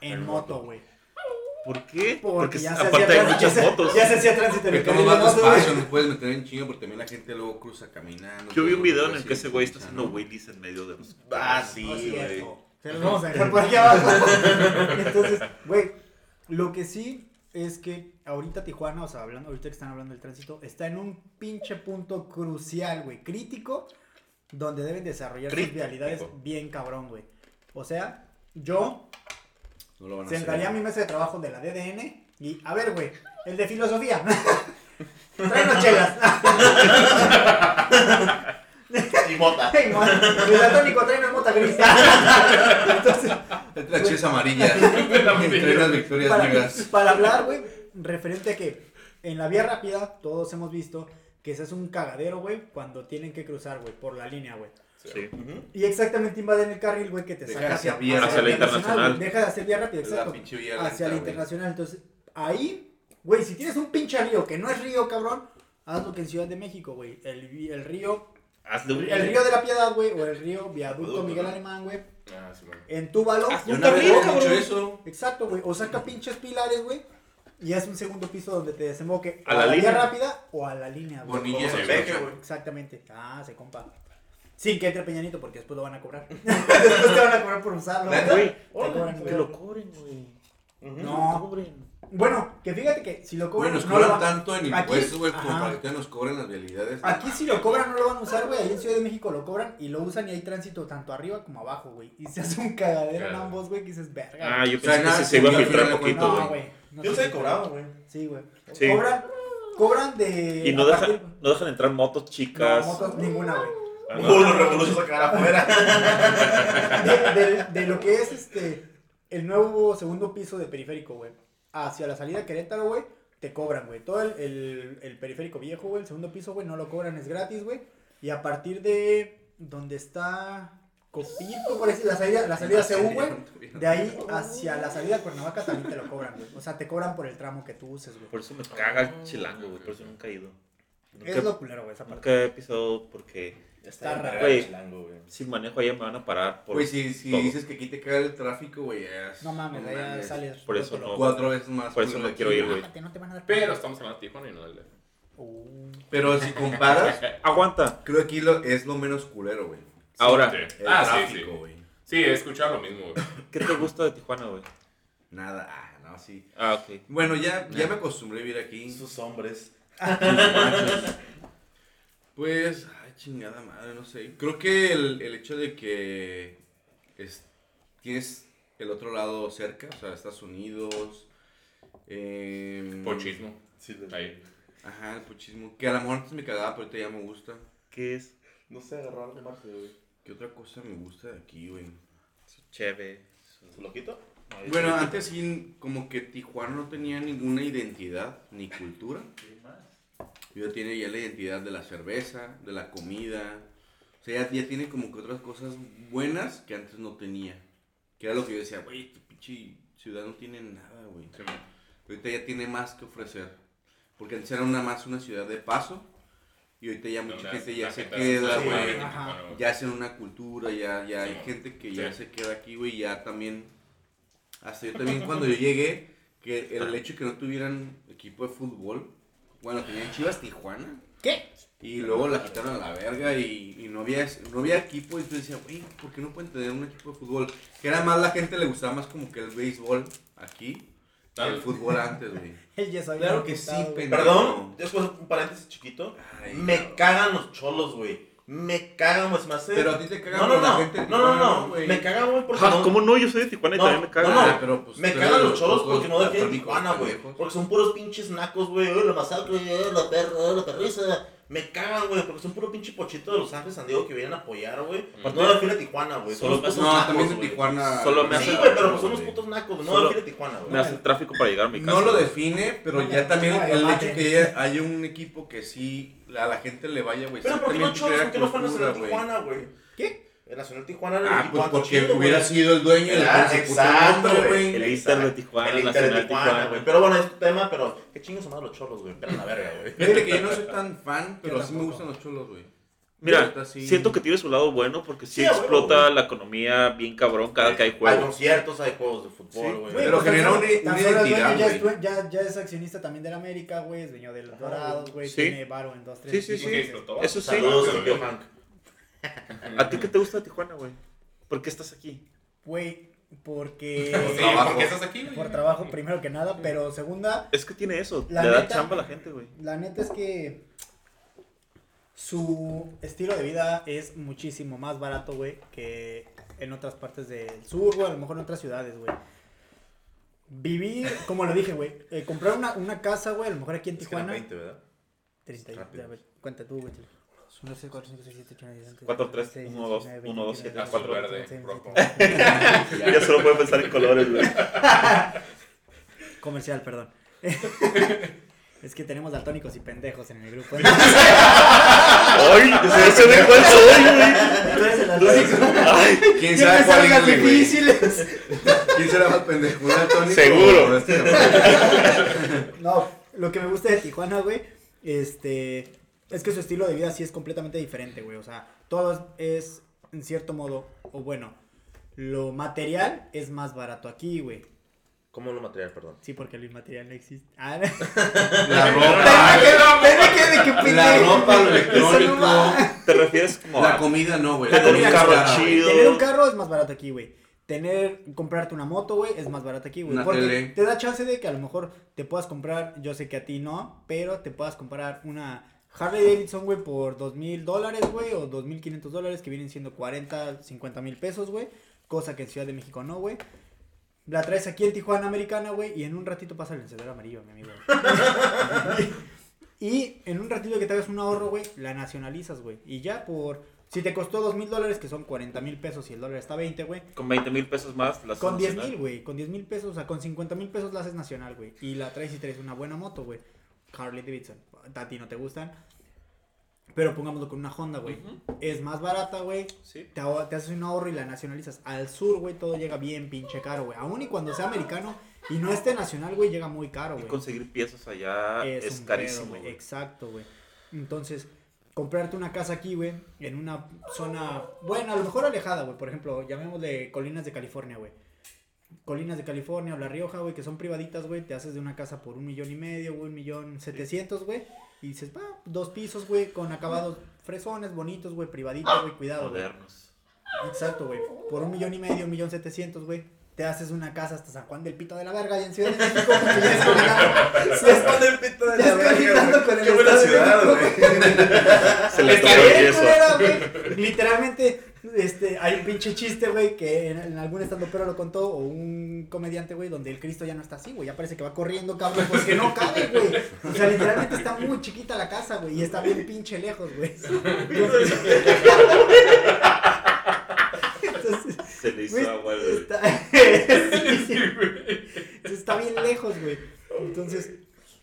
En moto, güey. ¿Por qué? Porque, Porque, ya se aparte hacía hay muchas motos. Ya se hacía tránsito en el Pero de más despacio, no puedes meter en chingo porque también la gente luego cruza caminando. Yo vi un video en el que ese güey está haciendo wheelies en medio de los. Ah, sí, No es güey. los vamos a dejar por aquí abajo. (laughs) Entonces, güey, lo que sí es que ahorita Tijuana, o sea, hablando, ahorita que están hablando del tránsito, está en un pinche punto crucial, güey, crítico, donde deben desarrollar sus vialidades bien cabrón, güey. O sea, yo No lo van a sentaría a hacer. mi mesa de trabajo de la DDN y, a ver, güey, el de filosofía. (laughs) Trae unas chelas. (laughs) (laughs) Y mota. El daltónico trae una mota gris. Entonces, Entre las chivas amarillas. Entre las victorias para, negras. para hablar, güey, referente a que en la vía rápida todos hemos visto que se hace un cagadero, güey, cuando tienen que cruzar, güey, por la línea, güey. Sí. Y exactamente invaden el carril, güey, que te Deja saca hacia vía- hacia la nacional, internacional. güey. Deja de hacer vía rápida, La exacto. pinche vía Hacia la güey. internacional. Entonces, ahí, güey, si tienes un pinche río que no es río, cabrón, haz lo que en Ciudad de México, güey. El, el río, el río de la Piedad, güey, o el río Viaducto Miguel. Alemán, güey. Ah, sí, bueno. En Túbalo. Yo un hecho cabrón. eso. Exacto, güey. O saca pinches pilares, güey. Y es un segundo piso donde te desemboque A a, la la, vía línea. rápida o a la línea, güey. Bonilla. Güey. güey. Exactamente. Ah, se compa. Sin que entre Peñanito porque después lo van a cobrar. (laughs) después te van a cobrar por usarlo. Güey. Güey, Te cobran, que güey. lo cobren, güey. No. Cobren. Bueno, que fíjate que si lo cobran, nos no lo cobran tanto en impuestos, güey, como para que nos cobren las vialidades. Aquí si lo cobran no lo van a usar, güey. Ahí en Ciudad de México lo cobran y lo usan y hay tránsito tanto arriba como abajo, güey. Y se hace un cagadero en ambos, güey, que dices, verga. Ah, yo O sea, pensé que nada, sí se iba a filtrar de poquito, no, güey. güey. No Yo se se filtra. cobrado, güey. Sí, güey. Sí. Cobran, cobran de... Y no, a deja, partir- no dejan entrar motos chicas. No, motos, ninguna, güey. Ah, Uh, no. los revoluciones a sacar afuera. (laughs) De, de- de lo que es este el nuevo segundo piso de periférico, güey. Hacia la salida de Querétaro, güey, te cobran, güey. Todo el, el- el periférico viejo, güey, el segundo piso, güey, no lo cobran, es gratis, güey. Y a partir de donde está Copito, por decir, la salida, la salida CU, güey. De ahí hacia la salida de Cuernavaca también te lo cobran, güey. O sea, te cobran por el tramo que tú uses, güey. Por eso me caga el chilango, güey. Por eso nunca he ido. Nunca, Es lo culero, güey, esa parte. nunca he pisado porque Está raro. Güey. Si manejo allá me van a parar por Güey, si, si todo. dices que aquí te cae el tráfico, güey, ya es- No mames, allá mames. sales. Por eso no. Cuatro veces más. Por eso no quiero ir, güey. No te van a dar Pero estamos hablando de Tijuana y no del DF. Uh. Pero si comparas, (laughs) Aguanta. creo que aquí lo, es lo menos culero, güey. Ahora. El Ah, sí, sí. tráfico, güey. Sí, he escuchado lo mismo, güey. (laughs) ¿qué te gusta de Tijuana, güey? Nada, ah, no, sí. Ah, ok. Bueno, ya, ya me acostumbré a vivir aquí. Sus hombres. Pues, ay, chingada madre, no sé. Creo que el, el hecho de que es- tienes el otro lado cerca, o sea, Estados Unidos. Eh, Pochismo. Sí, de- Ahí. Ajá, el pochismo. Que a lo mejor antes me cagaba, pero ahorita ya me gusta. ¿Qué es? No sé, agarrar algo más, güey. ¿Qué otra cosa me gusta de aquí, güey? Cheve. ¿Su loquito? Bueno, antes sí, como que Tijuana no tenía ninguna identidad ni cultura. Ya tiene ya la identidad de la cerveza, de la comida. O sea, ya, ya tiene como que otras cosas buenas que antes no tenía. Que era lo que yo decía, güey, esta pinche ciudad no tiene nada, güey. Sí. Ahorita ya tiene más que ofrecer. Porque antes era una más una ciudad de paso. Y ahorita ya mucha Una- gente ya se queda, güey. Ya hacen una cultura, ya, ya hay gente que ya se queda aquí, güey. Ya también. Hasta yo también cuando yo llegué, que el (laughs) hecho de que no tuvieran equipo de fútbol. Bueno, tenían Chivas Tijuana. ¿Qué? Y luego la quitaron a la verga y, y no, había, no había equipo. Y tú decías, güey, ¿por qué no pueden tener un equipo de fútbol? Que era más la gente le gustaba más como que el béisbol aquí. que el fútbol antes, güey. (laughs) Él ya sabía Claro que sí, pendejo. Perdón, después un paréntesis chiquito. Ay, Me cagan los cholos, güey. Me me hace. Pero a ti te cagan No, no, la no. gente de No, no, no. Me cagan, güey, porque. Ah, no- ¿Cómo no? Yo soy de Tijuana y No, también me caga. no, no. Ah, pero, pues, Me cagan los cholos pocos porque no defienden Tijuana, güey. Porque son puros pinches nacos, güey. "Ay, La masacre, la perra, la perriza. Me cagan, güey, porque son puro pinche pochito de Los Ángeles, San Diego que vienen a apoyar, güey. No defiende Tijuana, güey. Solo los me putos No, nacos, también de. Tijuana. Solo me hace- Sí, güey, pero pues son los putos nacos, güey. No defiende Tijuana, Me güey. hace el tráfico para llegar a mi casa. No lo define, pero No, ya también el hecho que haya un equipo que sí a la gente le vaya, güey. Pero sí ¿por qué no también cholos? ¿Por qué no fue cultura, Nacional güey. Tijuana, güey? ¿Qué? El Nacional Tijuana era el Ah, equipo pues porque chido, hubiera güey. sido el dueño del Ah, exacto, güey. El Inter de Tijuana, El Inter de Nacional Tijuana, güey. Pero bueno, es tu tema, pero qué chingos son más los cholos, güey. Pero la verga, güey. Fíjate que yo no soy tan fan, pero sí me gustan los cholos, güey. Mira, sí. siento que tiene su lado bueno porque sí, Sí, explota la economía bien cabrón cada que hay Hay juegos. conciertos, hay juegos de fútbol, Sí, güey. Pero pues, genera una- identidad, ya es, ya, ya es accionista también del América, güey, es dueño de los Dorados, güey, Sí. tiene varo en dos, tres Sí, sí, sí. Eso sí. Saludos. (laughs) ¿A ti qué te gusta de Tijuana, güey? ¿Por qué estás aquí? Güey, (laughs) Sí, porque... trabajo. ¿por qué estás aquí, güey? por trabajo, primero que nada, pero segunda, Es que tiene eso, La le da chamba a la gente, güey. la neta es que su estilo de vida es muchísimo más barato, güey, que en otras partes del sur, güey, a lo mejor en otras ciudades, güey. Vivir, como lo dije, güey, eh, comprar una, una casa, güey, a lo mejor aquí en Es que Tijuana. 20, ¿verdad? 30, Rápido. a ver, cuenta tú, güey. 1, 2, 4, 5, 6, 7, 8, 9, 10, 11, 4, 3, 6, 1, 2, 19, 1, 2, 20, 7, Azul, 4. verde, 26, rojo. 27. (laughs) Ya solo puedo pensar en colores, güey. Comercial, perdón. (laughs) es que tenemos daltónicos y pendejos en el grupo. (laughs) ¡Ay! Se ve cuál soy, güey. Tú eres el daltónico. ¡Ay! ¿Quién sabe cuál índole, güey? difíciles. ¿Quién será más pendejo? ¿Un daltónico Seguro. No, lo que me gusta de Tijuana, güey, este, es que su estilo de vida sí es completamente diferente, güey. O sea, todo es, en cierto modo, o bueno, lo material es más barato aquí, güey. ¿Cómo lo material, perdón? Sí, porque lo inmaterial no existe. Ah, (laughs) La ropa, Dime que de que la ropa, lo electrónico. ¿Te refieres como La a comida no, güey. Tener La un comida carro chido. Tener un carro es más barato aquí, güey. Tener, comprarte una moto, güey, es más barato aquí, güey. Porque tele. te da chance de que a lo mejor te puedas comprar, yo sé que a ti no, pero te puedas comprar una Harley Davidson, güey, por dos mil dólares, güey, o dos mil quinientos dólares, que vienen siendo 40, 50 mil pesos, güey. Cosa que en Ciudad de México no, güey. La traes aquí en Tijuana Americana, güey, y en un ratito pasa el encendedor amarillo, mi amigo. (laughs) y en un ratito que te hagas un ahorro, güey, la nacionalizas, güey. Y ya por... Si te costó dos mil dólares, que son 40 mil pesos, y el dólar está 20, güey. con 20 mil pesos más? La Con 10 nacional? mil, güey. Con 10 mil pesos, o sea, con 50 mil pesos la haces nacional, güey. Y la traes y traes una buena moto, güey. Harley Davidson. A ti no te gustan. Pero pongámoslo con una Honda, güey. Es más barata, güey. Sí. Te, haces un ahorro y la nacionalizas. Al sur, güey, todo llega bien pinche caro, güey. Aún y cuando sea americano y no esté nacional, güey, llega muy caro, Y güey. conseguir piezas allá es, pedo, carísimo, güey. güey. Exacto, güey. Entonces, comprarte una casa aquí, güey, en una zona, bueno, a lo mejor alejada, güey. Por ejemplo, llamémosle Colinas de California, güey. Colinas de California o La Rioja, güey, que son privaditas, güey. Te haces de una casa por un millón y medio, güey, un millón setecientos, güey. Y dices, va, dos pisos, güey, con acabados fresones, bonitos, güey, privaditos, güey, cuidado, güey. Modernos. Exacto, güey. Por un millón y medio, un millón setecientos, güey. Te haces una casa hasta San Juan del Pito de la Verga y en Ciudad de México, ya es colindando. (laughs) Es del pito de es colindando con el Qué buena ciudad, güey. Se le Está el yeso. (laughs) Literalmente, este, hay un pinche chiste, güey, que en, en algún estando pero lo contó, o un comediante, güey, donde el Cristo ya no está así, güey, ya parece que va corriendo, cabrón, pues que no cabe, güey. O sea, literalmente está muy chiquita la casa, güey, y está bien pinche lejos, güey. Se le hizo agua, güey. está... (laughs) Sí, sí. está bien lejos, güey. Entonces,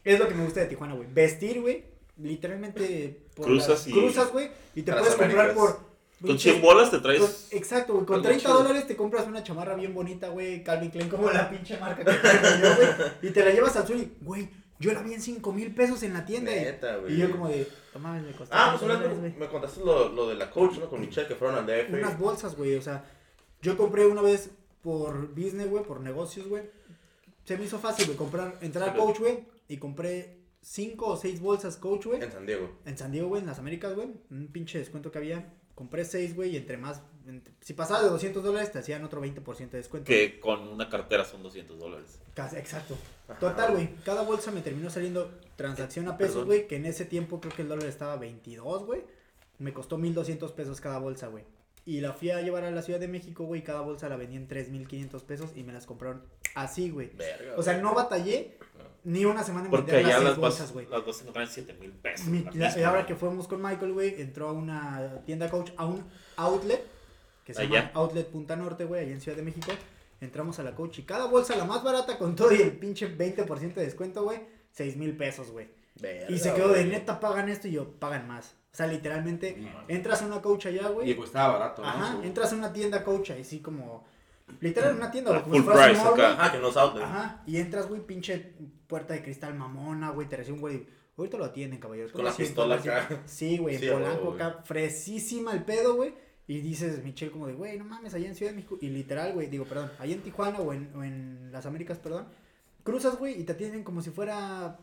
es lo que me gusta de Tijuana, güey. Vestir, güey. Literalmente por Cruzas las- y- cruzas, güey, y te puedes comprar por Con 100 bolas te traes. Con- exacto, güey. Con algo 30 chido. dólares te compras una chamarra bien bonita, güey. Calvin Klein, como la pinche marca que yo, güey. Y te la llevas al sur y, güey, yo la vi en 5 mil pesos en la tienda. Neta, güey. Y yo, como de, mames, me costó. Ah, 5 pues una vez me contaste lo, lo de la coach, ¿no? Con Michelle que fueron al DF. Unas bolsas, güey. O sea, yo compré una vez por business, güey, por negocios, güey. Se me hizo fácil, güey, comprar, entrar a Coach, güey. Y compré 5 o 6 bolsas Coach, güey. En San Diego. En San Diego, güey, en las Américas, güey. Un pinche descuento que había. Compré 6, güey, y entre más. si pasaba de 200 dólares, te hacían otro 20% de descuento. Que con una cartera son 200 dólares. Casi, exacto. Total, güey. Cada bolsa me terminó saliendo transacción a pesos, Perdón. güey. Que en ese tiempo creo que el dólar estaba 22, güey. Me costó 1200 pesos cada bolsa, güey. Y la fui a llevar a la Ciudad de México, güey. Cada bolsa la vendía en 3500 pesos y me las compraron así, güey. Verga. O sea, no batallé ni una semana en Porque vender las bolsas, güey. las vas a encontrar en 7 mil pesos. Mi- la la- misma, y ahora que fuimos con Michael, güey, entró a una tienda coach, a un outlet, que se Allá. llama Outlet Punta Norte, güey, allá en Ciudad de México. Entramos a la coach y cada bolsa, la más barata, con todo y el pinche 20% de descuento, güey, 6 mil pesos, güey. Y se quedó de neta, pagan esto y yo, pagan más. O sea, literalmente, entras a una coach allá, Y güey. pues estaba barato, ¿no? Ajá, entras a una tienda coach, ahí sí como, literal, una tienda, güey, como Full si fuera price un mall, acá. Ajá, que no es outlet. Ajá, y entras, güey, pinche puerta de cristal mamona, güey, te recibe un güey. Ahorita lo atienden, caballero. Con la pistola acá. Sí, güey, Sí, en Polanco acá, fresísima el pedo, güey. Y dices, Michelle, como de, güey, no mames, allá en Ciudad de México. Y literal, güey, digo, perdón, allá en Tijuana o en, o en las Américas, perdón. Cruzas, güey, y te atienden como si fuera.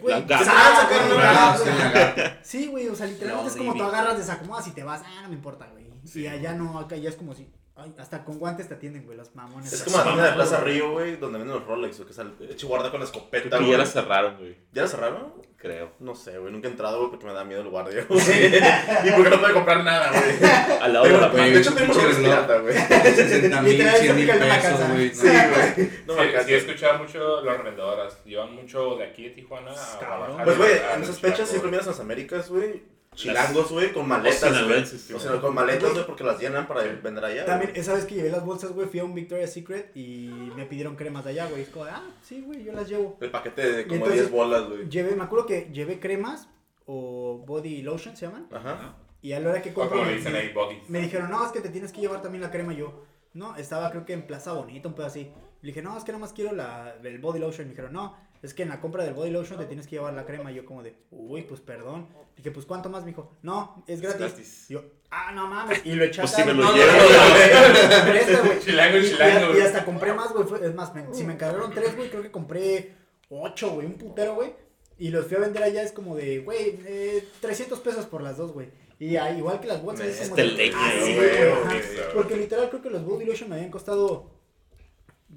Güey, La gata. salsa, Ah, güey. sí, güey, o sea, literalmente es como tú agarras, desacomodas y te vas, ah, no me importa, güey. Y allá no, acá ya es como si, ay, hasta con guantes te atienden, güey, los mamones. Es como la tienda de Plaza Río, güey, donde venden los Rolex, o que sale hecho guarda con la escopeta, que güey. ya la cerraron, güey. ¿Ya la cerraron? Creo. No sé, güey, nunca he entrado, güey, porque me da miedo el guardia, (laughs) güey. y porque no puede comprar nada, güey. Al lado de la De hecho, tengo reloj. pirata, güey. (laughs) 60 mil, Literal, 100 mil pesos, güey. Sí, güey. No sí, he escuchado mucho las revendedoras. Llevan mucho de aquí de Tijuana a. Guadalajara. Pues, güey, en esas Chilango, fechas siempre güey. miras a las Américas, güey. Chilangos, güey, con maletas, O sea, con maletas, güey, porque las llenan para vender allá. También, esa vez que llevé las bolsas, güey, fui a un Victoria's Secret y me pidieron cremas de allá, güey. Es como, de, ah, sí, güey, yo las llevo. El paquete de como entonces- 10 bolas, güey. Llevé, me acuerdo que llevé cremas o body lotion se llaman. Ajá. Y a la hora que compro, como me, me dijeron, no, es que te tienes que llevar también la crema. Yo, no, estaba creo que en Plaza Bonita, un pedo así. Le dije, no, es que nada más quiero la, el body lotion. Me dijeron, no, es que en la compra del body lotion te tienes que llevar la crema. Y yo, como de, uy, pues perdón. Dije, pues ¿cuánto más? Me dijo, no, es gratis. gratis. Y yo, ah, no mames. Y lo eché Pues si me güey. lo No, llevo. no. (laughs) Chilango, Y- chilango, y, y hasta compré más, güey. Es más, me- si me encargaron tres, güey, creo que compré ocho, güey. Un putero, güey. Y los fui a vender allá, es como de, güey, eh, 300 pesos por las dos, güey. Y ah, igual que las bolsas, es como Este de, leña, ah, sí, güey, güey, güey. Porque literal creo que los body lotion me habían costado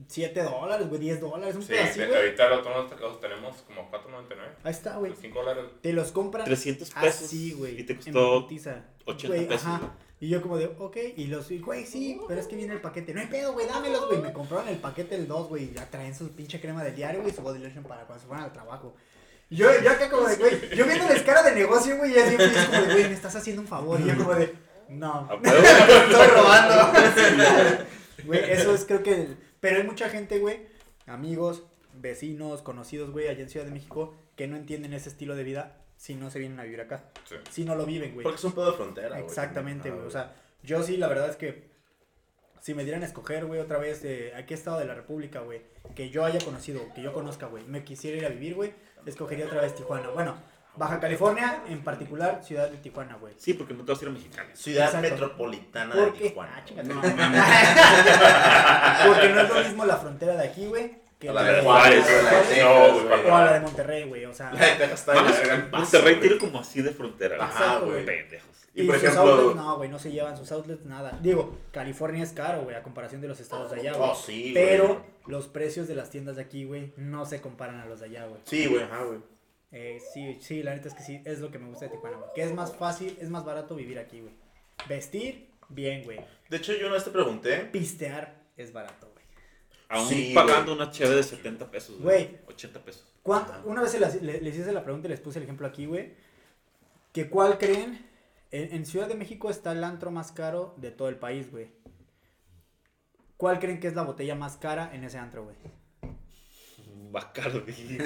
7 dólares, güey, 10 dólares, un Sí, de- güey. ahorita los, los, los tenemos como 4.99. Ahí está, güey. 5 dólares. Te los compran 300 pesos. así, güey. Y te costó putiza. 80 Güey, pesos. ajá. Y yo como de, ok, y los, güey, sí, pero es que viene el paquete. No hay pedo, güey, dámelos, güey. Me compraron el paquete del 2, güey, y ya traen su pinche crema del diario, güey, su body lotion para cuando se fueran al trabajo. Y yo, yo acá como de, güey, yo viéndoles cara de negocio, güey, y así feliz como de, güey, me estás haciendo un favor. Y yo como de, no, (laughs) estoy robando. (laughs) Güey, eso es creo que, pero hay mucha gente, güey, amigos, vecinos, conocidos, güey, allá en Ciudad de México, que no entienden ese estilo de vida si no se vienen a vivir acá. Sí. Si no lo viven, güey. Porque es un pedo de frontera, güey. Exactamente, Ah, güey. O sea, yo sí, la verdad es que si me dieran a escoger, güey, otra vez de a qué estado de la República, güey, que yo haya conocido, que yo conozca, güey, me quisiera ir a vivir, güey, escogería otra vez Tijuana. Bueno, Baja California, en particular, ciudad de Tijuana, güey. Sí, porque no te vas a ir a Mexicali. Ciudad Exacto. metropolitana de Tijuana. ah, madre. Porque no es lo mismo la frontera de aquí, güey, que la, la de Juárez, de No, güey. güey, o a la de Monterrey, güey, o sea. La de Texas está Monterrey tiene como así de frontera. Ajá, Exacto, güey. Pendejos. Y, Y, por sus ejemplo- outlets, no, güey, no se llevan sus outlets, nada. Digo, California es caro, güey, a comparación de los estados de allá, güey. Oh, sí. Pero los precios de las tiendas de aquí, güey, no se comparan a los de allá, güey. Sí, güey, ajá, güey. Eh, sí, sí, la neta es que sí, es lo que me gusta de Tijuana, güey. Que es más fácil, es más barato vivir aquí, güey. Vestir, bien, güey. De hecho, yo una vez te pregunté. Pistear es barato, güey. Aún Sí, pagando una cheve de 70 pesos, Güey. 80 pesos. ¿Cuánto- Una vez se las- le- les hice la pregunta y les puse el ejemplo aquí, güey. Que cuál creen, en, en Ciudad de México está el antro más caro de todo el país, güey. ¿Cuál creen que es la botella más cara en ese antro, güey? Bacardi, güey. Sí,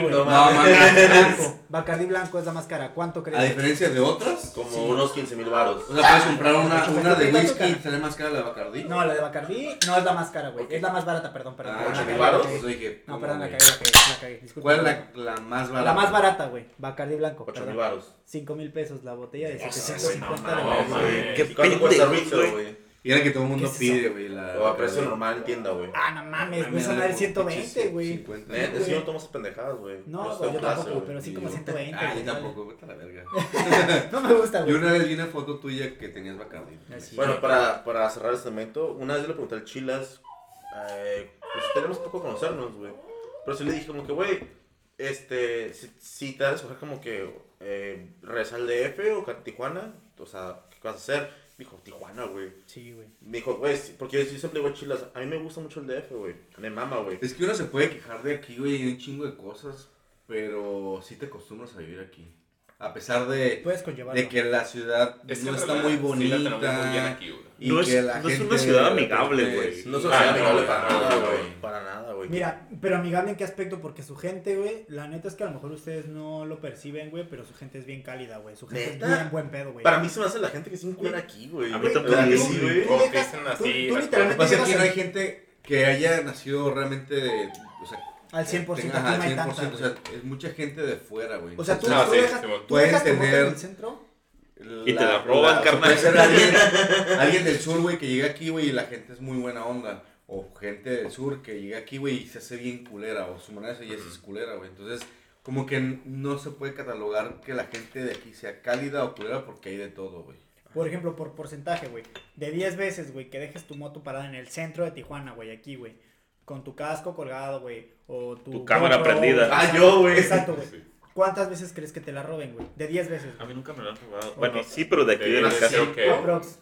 güey. (laughs) No. Bacardi blanco. Bacardi blanco es la más cara. ¿Cuánto A crees? diferencia de otras, Como unos 15 mil baros. o sea, puedes comprar una, una de ¿Cuánto whisky y sale más cara la de Bacardi. No, la de Bacardi no es la más cara, güey. Es la más barata, perdón, perdón. Ah, perdón, la ocho cagué, mil dije, No, ¿cómo, perdón, la cagué, la cagué, la cagué. Disculpa. ¿Cuál es la, la más barata? La más barata, güey. Bacardi blanco. 8 perdón. mil baros. 5 mil pesos la botella de güey, 750 no (laughs) güey. Qué ¿Cuánto cuesta retail, güey. Y era que todo el mundo ¿Qué es pide, güey. La O a precio normal en tienda, güey. Ah, no mames, me dar da 120, güey. 50. Neta, yo no tomo esas pendejadas, güey. No, yo tampoco, pero sí como yo- 120. Ah, yo tampoco, vete a la verga. (laughs) No me gusta, Yo güey. una vez vi una foto tuya que tenías Bacardi. Bueno, para, para cerrar este segmento, una vez yo le pregunté al Chilas, eh, pues tenemos poco conocernos, güey. Pero sí le dije como que, güey, este, si, si te vas a escoger como que eh, regresar al DF o a Tijuana, o sea, ¿qué vas a hacer? Me dijo, Tijuana, güey. Sí, güey. Me dijo, güey, sí, porque yo siempre digo a Chilas, a mí me gusta mucho el DF, güey. Me mama, güey. Es que uno se puede quejar de aquí, güey, y un chingo de cosas, pero sí te acostumbras a vivir aquí. A pesar de, de que la ciudad Es que no está muy sí la bonita. muy bien aquí, güey. y No es- que la no es una ciudad amigable, repente- güey. No soy Ah, no, amigable para nada, güey. Para nada, güey. Mira, pero amigable en qué aspecto, porque su gente, güey, la neta es que a lo mejor ustedes no lo perciben, güey, pero su gente es bien cálida, güey. Su gente ¿Neta? es bien buen pedo, güey. Para mí se me hace la gente que se encuentra aquí, güey. A mí también, ¿Verdad que güey. sí, güey? Tú literalmente- pasa es que no hay gente que haya nacido realmente de. O sea, Al 100%, tenga- aquí ajá, no hay 100%, tanta, o sea, es mucha gente de fuera, güey. O sea, tú, No, tú sí, dejas, sí, tú tener- en el centro. Y te la roban, carnal. Puede ser alguien, (laughs) alguien del sur, güey, que llega aquí, güey, y la gente es muy buena onda. O gente del sur que llega aquí, güey, y se hace bien culera. O su manera de ser ya es culera, güey. Entonces, como que no se puede catalogar que la gente de aquí sea cálida o culera porque hay de todo, güey. Por ejemplo, por porcentaje, güey. De 10 veces, güey, que dejes tu moto parada en el centro de Tijuana, güey, aquí, güey. Con tu casco colgado, güey. O tu, Tu cámara GoPro, prendida. Ah, yo, güey. Exacto, güey. Sí. ¿Cuántas veces crees que te la roben, güey? De 10 veces. A mí nunca me lo han robado. Bueno, sí, pero de aquí de la Yo casa.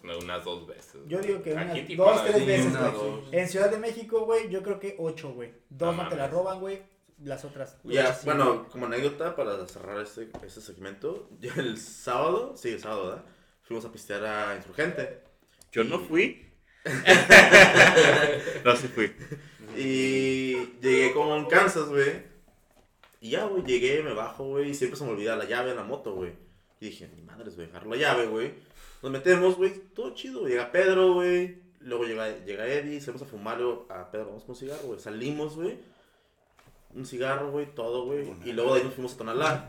no, unas dos veces. Yo digo que unas Aquí dos, tres sí, veces, una, güey. dos. En Ciudad de México, güey, yo creo que 8, güey. Dos No no te la roban, güey. Las otras. Ya, ocho sí, bueno, como anécdota para cerrar este, este segmento, ya el sábado, sí, el sábado, ¿verdad? Fuimos a pistear a Insurgente. Yo no fui. (laughs) (laughs) no, sí fui. Y llegué con Kansas, güey. Y ya, güey, llegué, me bajo, güey. Y siempre se me olvida la llave en la moto, güey. Y dije, mi madre, les voy a dejar la llave, güey. Nos metemos, güey, todo chido. güey. Llega Pedro, güey. Luego llega, llega Eddie, salimos a fumar. luego A Pedro, vamos con un cigarro, güey. Salimos, güey. Un cigarro, güey, todo, güey. Y luego de ahí nos fuimos a Tonalá.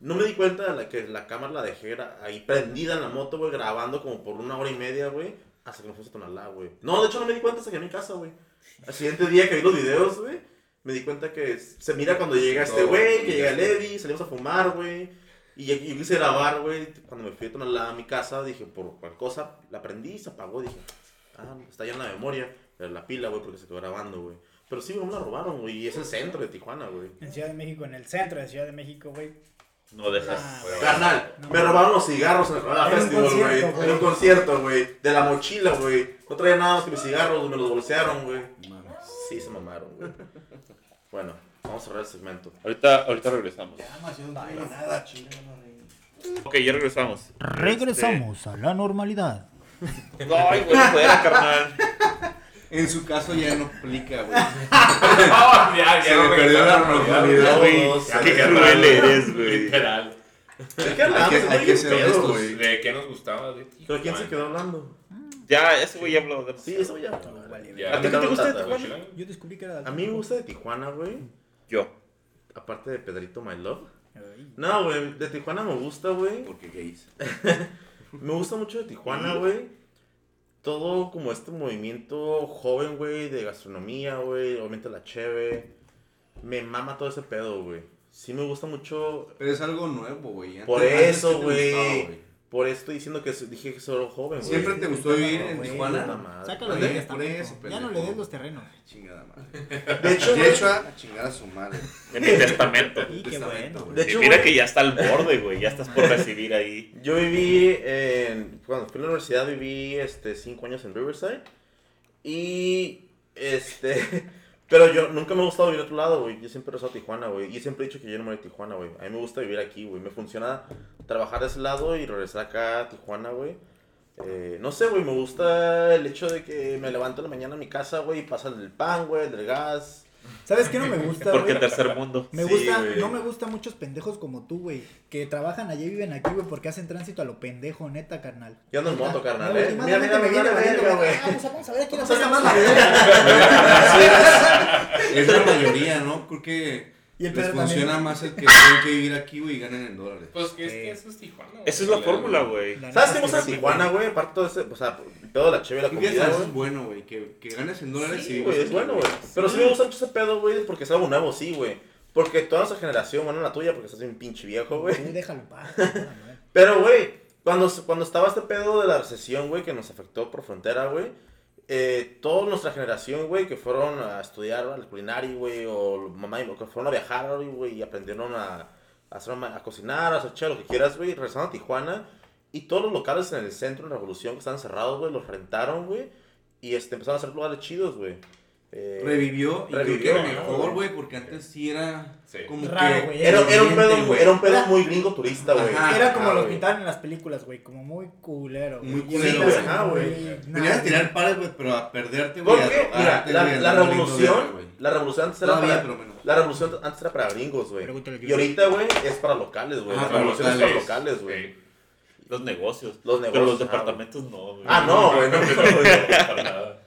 No me di cuenta de la, que la cámara la dejé ahí prendida en la moto, güey, grabando como por una hora y media, güey. Hasta que nos fuimos a Tonalá, güey. No, de hecho no me di cuenta hasta que a mi casa, güey. Al siguiente día que vi los videos, güey, me di cuenta que se mira cuando llega este güey, que llega el Eddie, salimos a fumar, güey. Y yo, yo quise grabar, güey. Cuando me fui a Tonalá a mi casa, dije, por cualquier cosa, la prendí, se apagó. Dije, ah, está ya en la memoria. Pero la pila, güey, porque se quedó grabando, güey. Pero sí, me la robaron, güey. Y es el centro de Tijuana, güey. En Ciudad de México, en el centro de Ciudad de México, güey. No dejas. Ah, Bueno, Carnal, No. me robaron los cigarros en el Corona Festival, güey. En un concierto, güey. De la mochila, güey. No traía nada más que mis cigarros, me los bolsearon, güey. Sí, se mamaron, güey. (laughs) Bueno, vamos a cerrar el segmento. Ahorita, ahorita regresamos. nada, chingada, Ok, ya regresamos. Regresamos a la normalidad. Este- (laughs) Ay, güey, fuera, carnal. (laughs) En su caso ya no aplica, güey. No, (laughs) ya, ya Se no le perdió la normalidad, güey. Qué literal, cruel eres, güey. Literal. ¿De qué Hay que- hay que ser honestos. güey. ¿De qué nos gustaba? De ¿Pero quién se quedó hablando? Ya, ese güey ya habló de Sí, eso ya. Ya. ¿A ti qué te gusta de Tijuana? Yo descubrí que era A mí me gusta de Tijuana, güey. Yo. Aparte de Pedrito My Love. No, güey, de Tijuana me gusta, güey. Porque gays. (laughs) Me gusta mucho de Tijuana, güey. Todo como este movimiento joven, güey, de gastronomía, güey. Obviamente la cheve. Me mama todo ese pedo, güey. Sí me gusta mucho. Pero es algo nuevo, güey. Por eso, güey. Por eso estoy diciendo que dije que solo joven, güey. ¿Siempre te gustó vivir en güey. Puta Tijuana? madre. Sácalo Por del eso, testamento. por eso, Ya no le pendejo. des los terrenos. Chingada madre. De hecho, De hecho, a chingar a su madre. En mi testamento. (laughs) Y qué Testamento, bueno. güey. De Y hecho, mira güey, que ya está al borde, güey. Ya estás por recibir ahí. yo viví en. Cuando fui a la universidad, viví este, cinco años en Riverside. Y. Este. (laughs) Pero yo nunca me ha gustado vivir a otro lado, güey. Yo siempre he a Tijuana, güey. Y siempre he dicho que yo no me voy a Tijuana, güey. A mí me gusta vivir aquí, güey. Me funciona trabajar de ese lado y regresar acá a Tijuana, güey. Eh, no sé, güey, me gusta el hecho de que me levanto en la mañana en mi casa, güey, y pasa el pan, güey, el del gas. ¿Sabes qué no me gusta, (laughs) Porque güey? tercer mundo. Me Sí, gusta, güey. no me gusta muchos pendejos como tú, güey, que trabajan allí y viven aquí, güey, porque hacen tránsito a lo pendejo, neta, carnal. Yo ando en moto, carnal, No, eh. Mira, mira, me viene valiendo, güey. Ah, pues vamos a ver quién nos más la verga. (laughs) Es la mayoría, ¿no? Creo que Y el les Pedro funciona también. más el que (laughs) tienen que vivir aquí, güey, y ganen en dólares. Pues que es Sí. que eso es Tijuana. güey. Esa es la fórmula, güey. La ¿Sabes neta qué que Tijuana, güey? Aparte de todo ese, o sea, el pedo de la chévere y la Y comida, eso güey. es bueno, güey, que, que ganes en dólares y Sí, vivas güey, es bueno, güey. Pero sí me gusta mucho ese pedo, güey, porque es algo nuevo, sí, güey. Porque toda nuestra generación, bueno, la tuya, porque estás bien pinche viejo, güey. Tú déjalo paz. (laughs) Pero, güey, cuando, cuando estaba este pedo de la recesión, güey, que nos afectó por frontera, güey, eh, toda nuestra generación, güey, que fueron a estudiar al culinario, güey, o mamá y que fueron a viajar, güey, y aprendieron a, hacer, a cocinar, a hacer lo que quieras, güey, regresaron a Tijuana, y todos los locales en el centro, en Revolución, que estaban cerrados, güey, los rentaron, güey, y este, empezaron a hacer lugares chidos, güey. Eh, Revivió, y Revivió, creo que ¿no? mejor, güey, porque antes sí era Sí. como Raro, que... güey. Era, era un pedo, güey. era un pedo Era- muy gringo turista, güey. Era como Ah, lo pintaban en las películas, güey, como muy culero. Muy culero, ajá, güey. Venías a tirar pares, güey, pero a perderte, güey. Mira, la, la revolución, la revolución antes era Todavía, para, pero la revolución antes era para gringos, güey. Y ahorita, güey, es para locales, güey. La revolución es para locales. güey. Los negocios. Los Pero negocios, los ah, departamentos no, güey. Ah, no, güey, no. Para nada.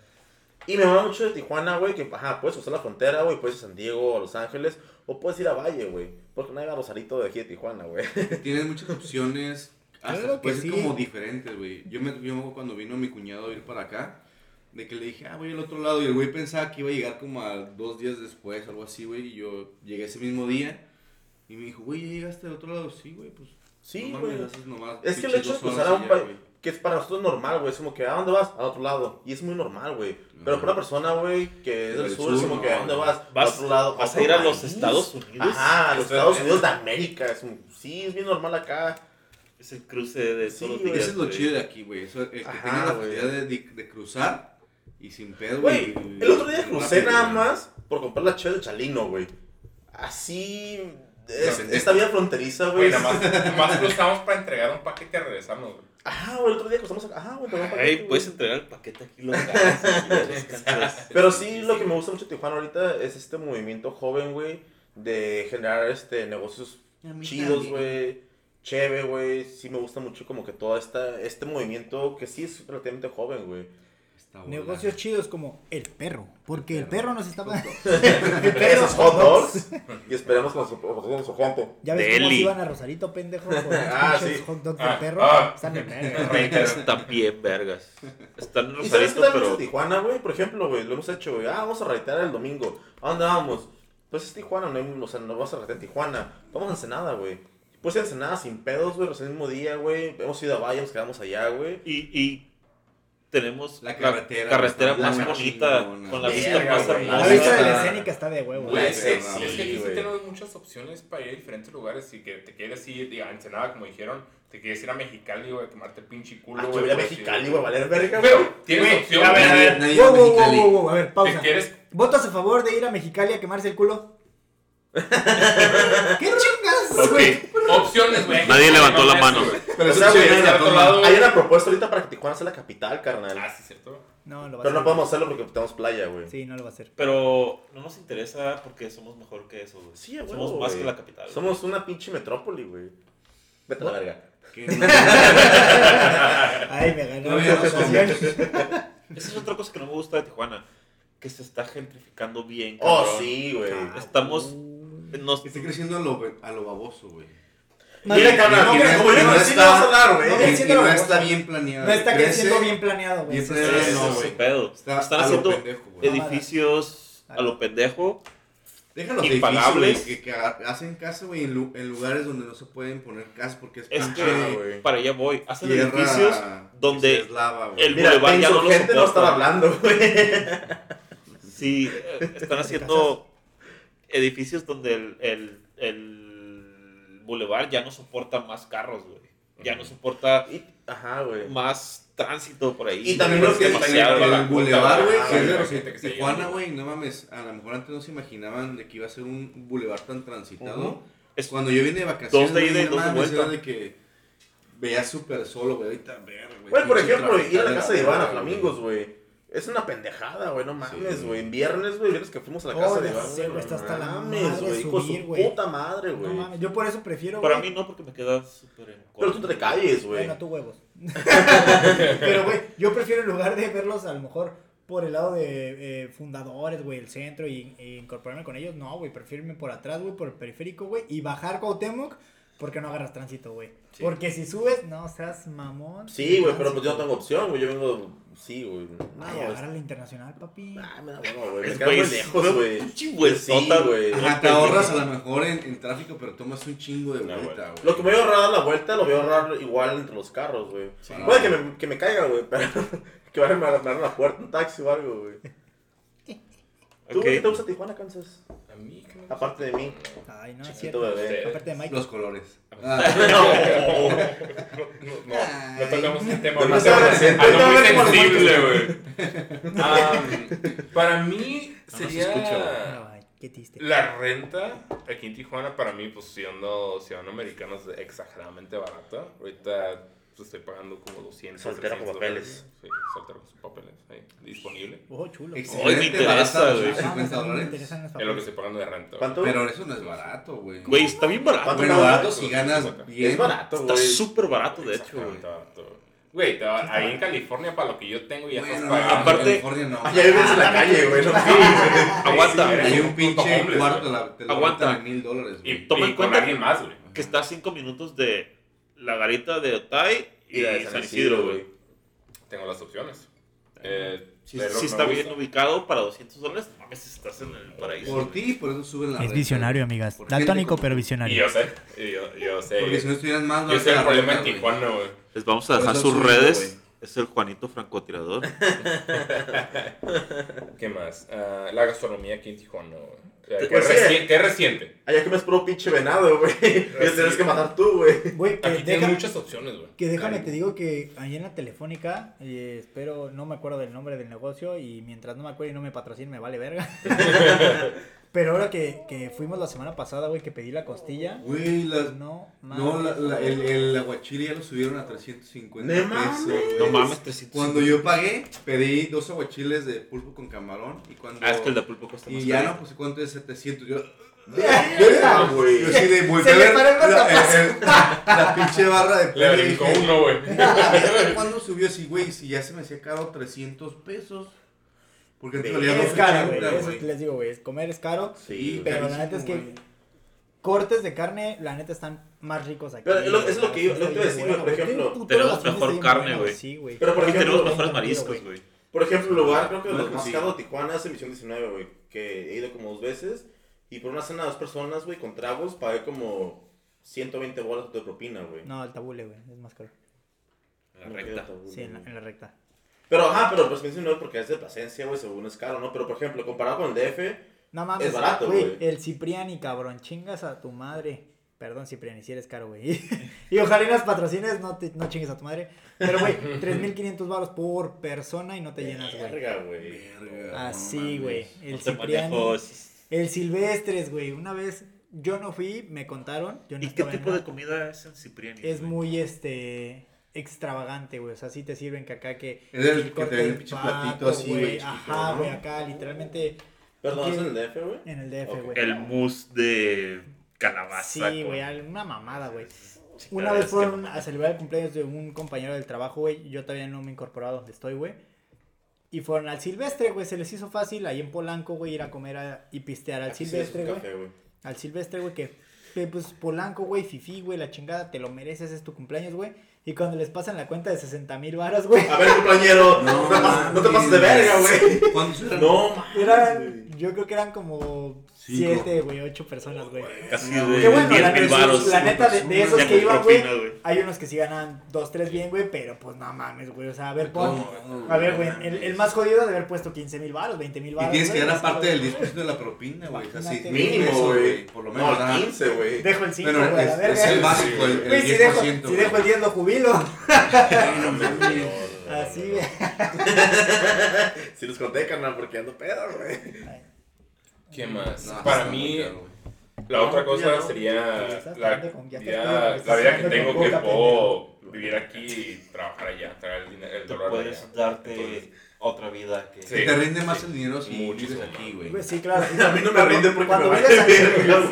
Y me va mucho de Tijuana, güey, que, ajá, puedes usar la frontera, güey, puedes ir a San Diego, a Los Ángeles, o puedes ir a Valle, güey. Porque no hay a Rosarito de aquí de Tijuana, güey. (laughs) Tienes muchas opciones. Hasta Claro ser sí. como diferentes, güey. Yo me, yo cuando vino mi cuñado a ir para acá, de que le dije, ah, voy al otro lado. Y el güey pensaba que iba a llegar como a dos días después, algo así, güey. Y yo llegué ese mismo día. Y me dijo, güey, ¿ya llegaste al otro lado? Sí, güey, pues. Sí, güey. Es que el hecho de cruzar a un país. Que es para nosotros normal, güey, es como que, ¿a dónde vas? A otro lado. Y es muy normal, güey. Pero para una persona, güey, que es del Del sur, es sur, como no, que, ¿a dónde vas? Vas, a otro lado. vas a ir a los. Estados Unidos. Ajá, a los Estados es- Unidos de América. Es un- sí, es bien normal acá. Es el cruce de Sí, todos. Ese es lo chido de aquí, güey. Eso, el que Ajá, tenga la facilidad de, de, de cruzar y sin pedo, Güey, el otro día crucé rápido, nada más por comprar la chela de Chalino, güey. Así. Es- esta vida fronteriza, Güey, nada más, más cruzamos para entregar un paquete y regresamos, güey. Ajá, güey, el otro día cruzamos. Ajá, güey, paquete, güey. puedes entregar el paquete aquí los. (laughs) Pero sí, lo que me gusta mucho de Tijuana ahorita es este movimiento joven, güey, de generar este negocios chidos, güey, chévere, güey. Sí me gusta mucho como que todo esta, este movimiento que sí es relativamente joven, güey. Negocios chidos como el perro, porque el perro nos estaba... (laughs) Esos (laughs) hot dogs. y esperemos que nos patrocinen su gente. Ya ves cómo iban a Rosarito, pendejo, (laughs) Ah, sí. hot dogs Ah, del perro. ah. Están de verga. Están bien vergas. Están en ¿Y sabes Rosarito, pero... es Tijuana, güey? Por ejemplo, güey, lo hemos hecho, güey. Ah, vamos a raitear el domingo. ¿A dónde vamos? Pues es Tijuana, no, hay- o sea, no vamos a raitear en Tijuana. Vamos a Ensenada, güey. Pues a Ensenada sin pedos, güey, el mismo día, güey. Hemos ido a Valle, nos quedamos allá, güey. Y, y tenemos La carretera, carretera está más bonita, chingona. con la vista más güey. La hermosa. vista de la escénica está de huevo. Sí, es, sí, es que aquí sí tenemos muchas opciones para ir a diferentes lugares y que te quieres ir diga, a Ensenada, como dijeron, te quieres ir a Mexicali, güey, a quemarte el pinche culo, Ah, güey. yo voy a Mexicali, güey, a valer verga. Pero tienes opción, a ver, a ver. Nadie Wow, va a wow, wow, Mexicali. wow, wow, A ver, ¿Te pausa. quieres? ¿Votas a favor de ir a Mexicali a quemarse el culo? (laughs) ¿Qué chingas, güey? Opciones, güey. Nadie levantó la No, mano. güey. Pero O eso sea, sí, güey. Hay una propuesta ahorita para que Tijuana sea la capital, carnal. Ah, sí, cierto. No, lo va a Pero no hacer. podemos hacerlo porque tenemos playa, güey. Sí, no lo va a hacer. Pero no nos interesa porque somos mejor que eso, güey. Sí, huevo, Somos más güey. que la capital. Somos una pinche metrópoli, güey. Vete a la verga. (laughs) Ay, me ganó. Esa es otra cosa que no me gusta de Tijuana. Que se está gentrificando bien. Oh, cabrón. sí, güey. Estamos... Nos, Está creciendo a lo, a lo baboso, güey. No, Mira, no, no, no, no, no está- no, no, Y y no bien planeado. No está creciendo bien planeado, güey. no, Están a lo haciendo pendejo, güey. edificios a lo pendejo. Deja los impagables. que, que ha- hacen casa, güey, en, lu- en lugares donde no se pueden poner casas porque es Es güey. Para allá voy. Hacen tierra edificios donde es lava, güey. el- Mira, Boulevard en ya su no lo gente no soporta. estaba hablando, güey. Sí, eh, están (laughs) haciendo edificios donde el, el, el bulevar ya no soporta más carros, güey. Ya no soporta Y- Ajá, güey. más tránsito por ahí. Y también lo que- el bulevar, güey, que Tijuana, güey, no mames, a lo mejor antes no se imaginaban de que iba a ser un bulevar tan transitado. Es- Cuando yo vine de vacaciones, Dos de ida y no dos de mames, vuelta. era de que veías súper solo, güey. Ahorita, ver, güey. Güey, por ejemplo, ir a la casa de Iván a Flamingos, güey. Es una pendejada, güey, no mames, Sí. güey. En viernes, güey, viernes que fuimos a la Oh, casa de Iván, sé, güey. güey, está no hasta la madre subir, su güey. puta madre, No güey. mames, yo por eso prefiero. Para mí no, porque me queda súper en Pero tú te calles, güey. Bueno, tú huevos. (laughs) Pero, güey, yo prefiero en lugar de verlos a lo mejor por el lado de eh, fundadores, güey, el centro y, y incorporarme con ellos, no, güey, prefiero irme por atrás, güey, por el periférico, güey, y bajar Cuauhtémoc porque no agarras tránsito, güey. Porque si subes, no seas mamón. Sí, güey, pero pues yo no tengo opción, güey. Yo vengo. Sí, güey. No, Ay, agarra la internacional, papi. Ay, me da hueva, güey. Me Es queda muy lejos, güey. Sí, güey. Te ahorras a lo mejor en, en tráfico, pero tomas un chingo de vuelta, güey. Lo que me voy a ahorrar a la vuelta, lo voy a ahorrar igual entre los carros, güey. Puede que me, que me caiga, güey, pero (laughs) que vaya a abran la puerta un taxi o algo, güey. (laughs) ¿Tú, Ok. qué te gusta Tijuana, Kansas? A mí, ¿qué me gusta? Aparte de mí. Ay, no, es Chiquito cierto. bebé. Aparte de Mike. Los colores. (laughs) No, no, no tocamos el tema. Demasiado muy reciente. algo muy Demasiado sensible, güey. (laughs) Am, Para mí sería Ay, qué triste. la renta aquí en Tijuana, para mí, pues siendo ciudadano americano es exageradamente barata. Ahorita pues, estoy pagando como 200. Soltero con 300 papeles. Sí, soltero con sus papeles. ahí, disponible. Oh, chulo. Excelente. me interesa, güey. los 50 Ah, me dólares. Es lo que estoy pagando de renta. ¿Cuánto? Pero eso no es barato, güey. Güey, está bien barato. ¿Cuánto Bueno, barato si ganas bien. Es barato, Está güey. súper barato, de hecho, güey. Güey, ahí en California, para lo que yo tengo, ya estás pagando. Aparte- California no. Allá vives en la calle, güey. No Aguanta. Hay un pinche cuarto te lo Aguanta. mil dólares, Y, güey. Toma y en con cuenta alguien más, güey. Que está a 5 minutos de la garita de Otay y, Y la de de San Isidro, güey. Tengo las opciones. Eh, Si, si está gusta. bien ubicado para 200 dólares, no mames, estás en el paraíso. Por ti, por eso suben la Es renta, visionario, amigas. Daltónico, pero como- Y visionario. yo sé, y yo, yo sé. Porque si no estuvieran más, yo sé el problema en. Tijuana, güey. Les vamos a dejar sus redes. Es el Juanito Francotirador. (laughs) ¿Qué más? Ah, la gastronomía aquí en Tijuana, güey. O sea, Pues ¿Qué, reci- qué reciente? Allá comes puro pinche venado, güey. (laughs) Lo tienes que matar tú, güey. Güey, que Aquí tienes muchas opciones, güey. Que déjame, te digo que ahí en la telefónica, eh, espero, no me acuerdo del nombre del negocio y mientras no me acuerdo y no me patrocine, me vale verga. (laughs) Pero ahora que, que fuimos la semana pasada, güey, que pedí la costilla, Güey, las... no, No, la, mames, la- güey. el, el aguachile ya lo subieron a 350 ¡No pesos. mames! No mames, 300. Cuando yo pagué, pedí dos aguachiles de pulpo con camarón y cuando... Ah, es que el de pulpo cuesta más Y ya no, pues cuánto es 700. Yo, (laughs) Verga, güey. yo sí de le ver paró el la, la pinche barra de (laughs) Le precio y brincó uno, güey. ¿Cuándo subió así, güey? Si ya se me hacía caro 300 pesos. Porque antes valía Es caro, güey. 280, Eso güey. les digo, güey. es Comer es caro. Sí, pero la neta es que cortes de carne, la neta están más ricos aquí. Pero es lo- es lo que yo- lo que iba a decir, bien güey, por ejemplo, tenemos mejor carne, güey. Sí, güey. Pero por ejemplo, tenemos mejores mariscos, güey. Por ejemplo, el lugar, creo que No, los más de Tijuana es Emisión 19, güey. Que he ido como dos veces. Y por una cena de dos personas, güey, con tragos, pagué como 120 bolas de propina, güey. No, el tabule, güey. Es más caro. La recta. Sí, en la, en la recta. Pero, ajá, pero pues 19 porque es de Plasencia, güey, según es caro, ¿no? Pero, por ejemplo, comparado con el DF, No mames. Es barato, güey. El Cipriani, cabrón. Chingas a tu madre. Perdón, Cipriani, si eres caro, güey. (laughs) y ojalá y nos patrocines, no, te, no chingues a tu madre. Pero, güey, (laughs) 3.500 baros por persona y no te llenas, güey. verga, güey. Así, no güey. El No Cipriani. El Silvestres, güey. Una vez yo no fui, me contaron. Yo no ¿Y qué tipo de comida es en Cipriani? Es muy, este, extravagante, güey. O sea, sí te sirven que acá que... Es el que corte te de pinche pato, platito así, güey, Ajá, ¿no? güey, acá literalmente Perdón, ¿es en el DF, güey? en el DF, güey. El mousse de calabaza. Sí, güey, una mamada, güey. Una vez que- fueron a celebrar el cumpleaños de un compañero del trabajo, güey. Yo todavía no me he incorporado donde estoy, güey. Y fueron al Silvestre, güey. Se les hizo fácil ahí en Polanco, güey, ir a comer a- y pistear al Aquí un Silvestre, güey. Al Silvestre, güey, que, que, pues Polanco, güey, Fifi, güey, la chingada, te lo mereces, es tu cumpleaños, güey. Y cuando les pasan la cuenta de 60 mil varas, güey. A ver, compañero, no, pases, no te pases de verga, güey. ¿Cuántos eran? No, mames, Eran, yo creo que eran como Cinco. siete, güey, ocho personas, güey. Casi No, de Qué bueno, 10 la, mil neta- varos. la neta de, de esos que iban, güey, hay unos que sí ganan dos, tres bien, güey, pero pues no mames, güey, o sea, a ver, pon, ¿Cómo? a ver, güey, el, el más jodido de haber puesto 15 mil varos, 20 mil Y varos. tienes que dar aparte del 10% de la propina, güey. O sea, Mínimo, güey. Por lo menos. No, ¿verdad? 15, güey. Dejo el 5, Bueno, güey, a la es, el básico, el, el Güey, 10%. si dejo, si dejo el 10 lo jubilo. No mames. Así, güey. Si los conté, carnal, porque ando pedo, güey. ¿Qué más? No, Para mí, la No, otra cosa no. sería la con- ya vida, la vida que tengo que puedo vivir aquí y trabajar allá, traer el, dinero, el dólar puedes allá. darte Entonces, otra vida que... Sí. Te rinde más el dinero si vives aquí, güey. Sí, claro. (laughs) A mí no me rinde porque cuando me vives aquí,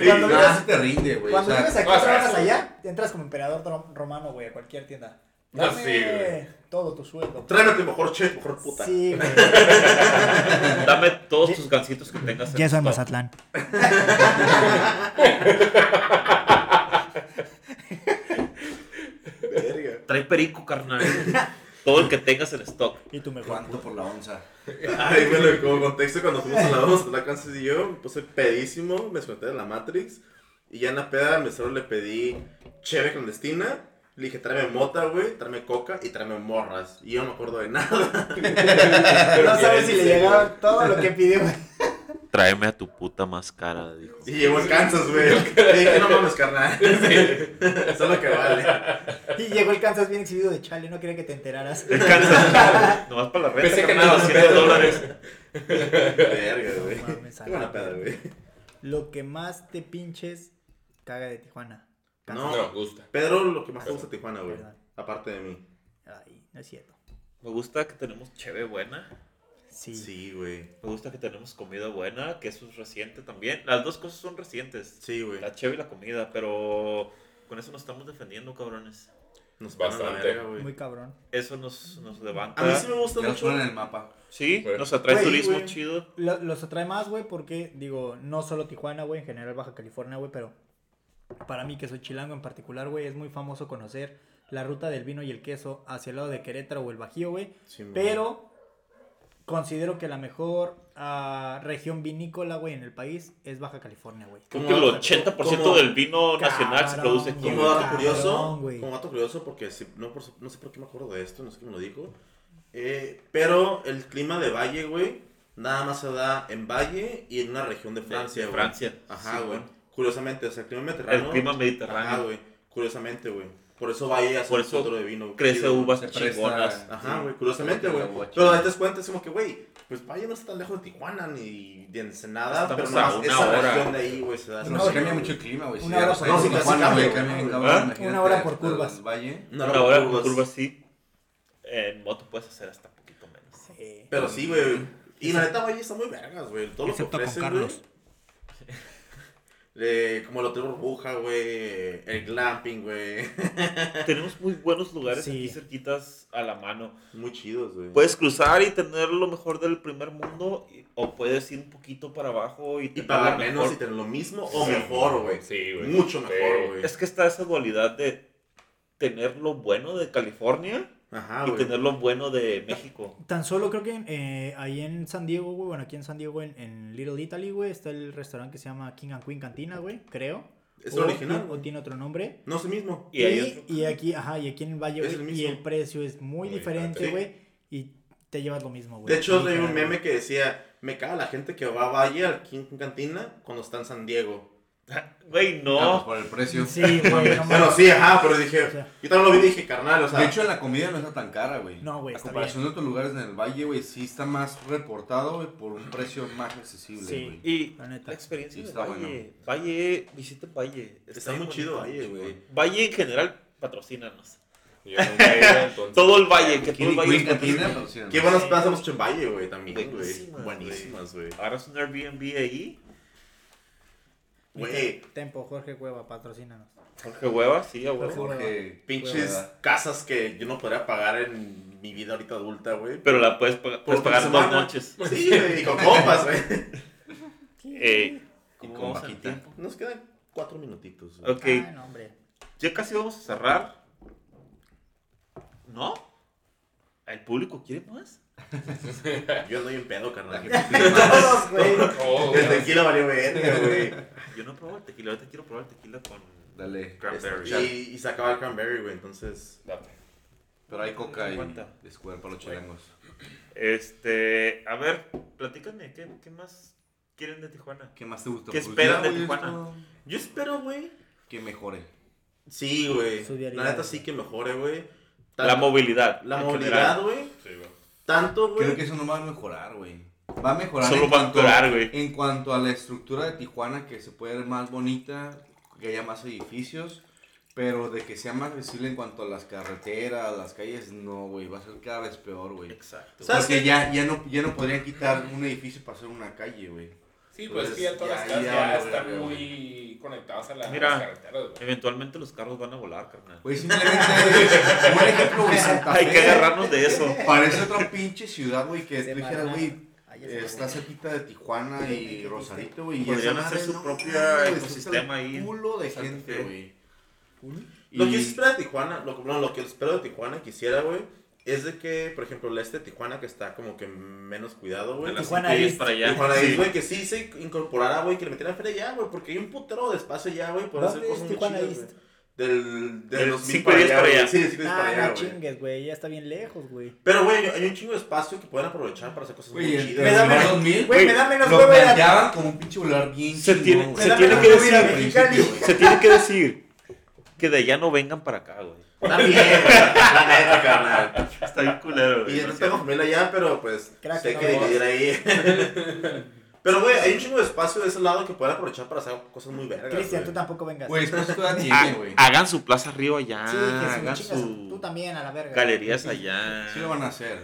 cuando vives, sí te rinde, güey. Cuando vives aquí trabajas allá, entras como emperador ro- romano, güey, a cualquier tienda. Dame sí, güey. todo tu sueldo. Tráeme tu mejor chef, mejor puta. Sí, güey. (laughs) Dame todos tus gancitos que tengas Ya soy en. Mazatlán. Verga. Trae perico, carnal. Todo el que tengas en stock. Y tu mejor. ¿Cuánto por la onza? Ay, bueno, como contexto, cuando fuimos a la vamos la Kansas y yo, me puse pedísimo, me desconecté de la Matrix. Y ya en la peda, al mesero le pedí cheve clandestina. Le dije, tráeme mota, güey, tráeme coca y tráeme morras. Y yo no me acuerdo de nada. (laughs) No sabes si le llegaba todo lo que pidió. Tráeme a tu puta más cara, dijo. Y llegó en Kansas, güey. Le dije, no mames, carnal. Eso es lo que vale. Y llegó el Kansas bien exhibido de chale, no quería que te enteraras. Descansa. (laughs) Nomás para la renta, Pensé que 200 pero- dólares. Verga, güey. No mames, Qué buena peda, güey. Lo que más te pinches caga de Tijuana. No. No, gusta. Pedro, lo que más te gusta Tijuana, güey. Verdad. Aparte de mí. Ay, no es cierto. Me gusta que tenemos cheve buena. Sí. Sí, güey. Me gusta que tenemos comida buena, que eso es reciente también. Las dos cosas son recientes. Sí, güey. La cheve y la comida, pero con eso nos estamos defendiendo, cabrones. Nos Bastante. güey. Muy cabrón. Eso nos, nos levanta. A mí sí me gusta mucho. en el mapa. Sí, Güey. nos atrae Güey, turismo güey. chido. Lo- los atrae más, güey, porque, digo, no solo Tijuana, güey, en general Baja California, güey, pero para mí que soy chilango en particular, güey, es muy famoso conocer la ruta del vino y el queso hacia el lado de Querétaro o el Bajío, güey. Sí. Pero considero que la mejor ah, región vinícola, güey, en el país es Baja California, güey. Creo Como que el dato- 80% como- del vino nacional se produce aquí. Como dato curioso, güey. como dato curioso, porque si- no, por- no sé por qué me acuerdo de esto, no sé quién me lo dijo. eh, pero el clima de Valle, güey, nada más se da en Valle y en una región de Francia, de. Francia, Ajá, sí, güey. güey. Curiosamente, o sea, el clima mediterráneo. El clima Ajá, mediterráneo. güey. Curiosamente, güey. Por eso Valle hace Por un eso otro de vino. Crece chido, uvas chingonas. Ajá, Sí. güey, curiosamente, güey. Pero chida. ahí te das cuenta, es como que, güey, pues Valle no está tan lejos de Tijuana ni de Ensenada, Estamos pero a esa hora. región de ahí, güey, se da. Una No, cambia mucho el clima, güey. Si Una cabrón, imagínate Una hora por curvas. Una Una hora por curvas. sí. En moto puedes hacer hasta un poquito menos. Sí. Pero sí, güey. Y la neta, Valle está muy vergas, güey. Todo lo que ofrecen, Carlos. Eh, como el Hotel Burbuja, güey. El glamping, güey. (laughs) Tenemos muy buenos lugares Sí. aquí cerquitas a la mano. Muy chidos, güey. Puedes cruzar y tener lo mejor del primer mundo y- o puedes ir un poquito para abajo y, y pagar menos mejor. y tener lo mismo o Sí, mejor, güey. Sí, güey. Mucho mejor, güey. Es que está esa dualidad de tener lo bueno de California Ajá, y güey. tener lo bueno de México. Tan solo creo que eh, ahí en San Diego, güey, bueno, aquí en San Diego, en, en Little Italy, güey, está el restaurante que se llama King and Queen Cantina, güey, creo. ¿Es o, original? O tiene otro nombre. No es el mismo. Y Y, y, aquí, ajá, y aquí en el Valle, Es güey, el y el precio es muy Muy diferente, güey, y te llevas lo mismo, güey. De hecho, hay un meme que decía, me caga la gente que va a Valle al King Cantina cuando está en San Diego. (laughs) Güey, Ah, pues no. por el precio. Sí, güey, no Bueno, sí, ajá, pero dije, O sea, yo también lo vi y dije, carnal, o sea, De hecho, la comida no está tan cara, güey. No, güey, A está comparación de otros lugares en el valle, güey, sí está más reportado, güey, por un precio más accesible, Sí. güey. Y La neta. la experiencia Sí, de está Valle. Valle, visiten Valle. está muy chido. Valle, güey. Valle en general, patrocínanos. Yo nunca he ido, entonces- (laughs) Todo el Valle, que todo el Valle. Es. Qué buenas plazas hemos hecho en Valle, güey, también, güey. Buenísimas, güey. Agarras un Airbnb ahí. Güey, Tempo, Jorge Cueva, patrocínanos. Jorge Hueva, sí, a huevo. Jorge, pinches casas que yo no podría pagar en mi vida ahorita adulta, güey. Pero la puedes, pagar- puedes pagar semana. dos noches. (laughs) Sí, güey, y con compas, güey. Eh, Y ¿cómo con? Nos quedan cuatro minutitos, güey. Ok, Ah, no, hombre. ya casi vamos a cerrar. ¿No? ¿El público quiere más? (laughs) Yo ando bien pedo, carnal. (laughs) Todos, güey. Oh, El tequila valió verga, güey. Yo no he probado el tequila, ahorita quiero probar el tequila con Dale. cranberry. Y, y se acaba el cranberry, güey, entonces... Date. Pero hay coca y square para los chilangos. Este, a ver, platícame, ¿qué, qué más quieren de Tijuana? ¿Qué más te gusta? ¿Qué Pues esperan de Tijuana? esto- Yo espero, güey. Que mejore. Sí, güey. La neta sí que mejore, güey. La movilidad. La movilidad, güey. Sí. Tanto, güey. Creo que eso no va a mejorar, güey. Va a mejorar Solo va a empeorar, güey. En cuanto a la estructura de Tijuana, que se puede ver más bonita, que haya más edificios. Pero de que sea más accesible en cuanto a las carreteras, las calles, no, güey. Va a ser cada vez peor, güey. Exacto. ¿Sabes Porque ya, ya, no, ya no podrían quitar un edificio para hacer una calle, güey. Sí, pues es que ya todas las casas ya, ya, güey, están muy conectadas a, la- a Mira. las carreteras. Eventualmente los carros van a volar, carnal. Güey, simplemente, un ejemplo, güey, Santa Hay que agarrarnos de eso. Parece otra pinche ciudad, güey, que tú dijeras, güey, está, cerquita de Tijuana y Rosarito, güey. y Podrían hacer su no propio ecosistema ahí culo de gente, güey. Lo que Y- yo espero de Tijuana, lo, no, lo que espero de Tijuana quisiera, güey, es de que, por ejemplo, el este de Tijuana que está como que menos cuidado, güey. De Tijuana East. para allá. Tijuana Sí. East, güey, que sí se incorporara, güey, que le metieran feria ya, güey, porque hay un putero de espacio ya, güey, para hacer ¿Dónde es cosas muy Tijuana chidas, East? güey. Del, del Del 2000 cinco días para güey. allá. Sí, de cinco días para Ah, allá, no güey. chingues, güey. Ya está bien lejos, güey. Pero, güey, hay un chingo de espacio que pueden aprovechar para hacer cosas Güey, muy chidas. Me da güey. menos- 2000, Güey, me da menos lo a- planteaban como un pinche volar bien Se tiene- güey. que decir-. Se tiene que decir que de allá no vengan para acá, güey. Está bien, güey, la neta, carnal. Está bien culero, Y yo no tengo familia allá, pero pues Crack, sé no que dividir ahí. (laughs) Pero, güey, hay un chingo de espacio de ese lado que pueden aprovechar para hacer cosas muy vergas. Cristian, güey. tú tampoco vengas. Güey, (laughs) güey. hagan su plaza arriba allá. sí, que si hagan me chingas, su tú también, a la verga. galerías allá. Sí lo van a hacer.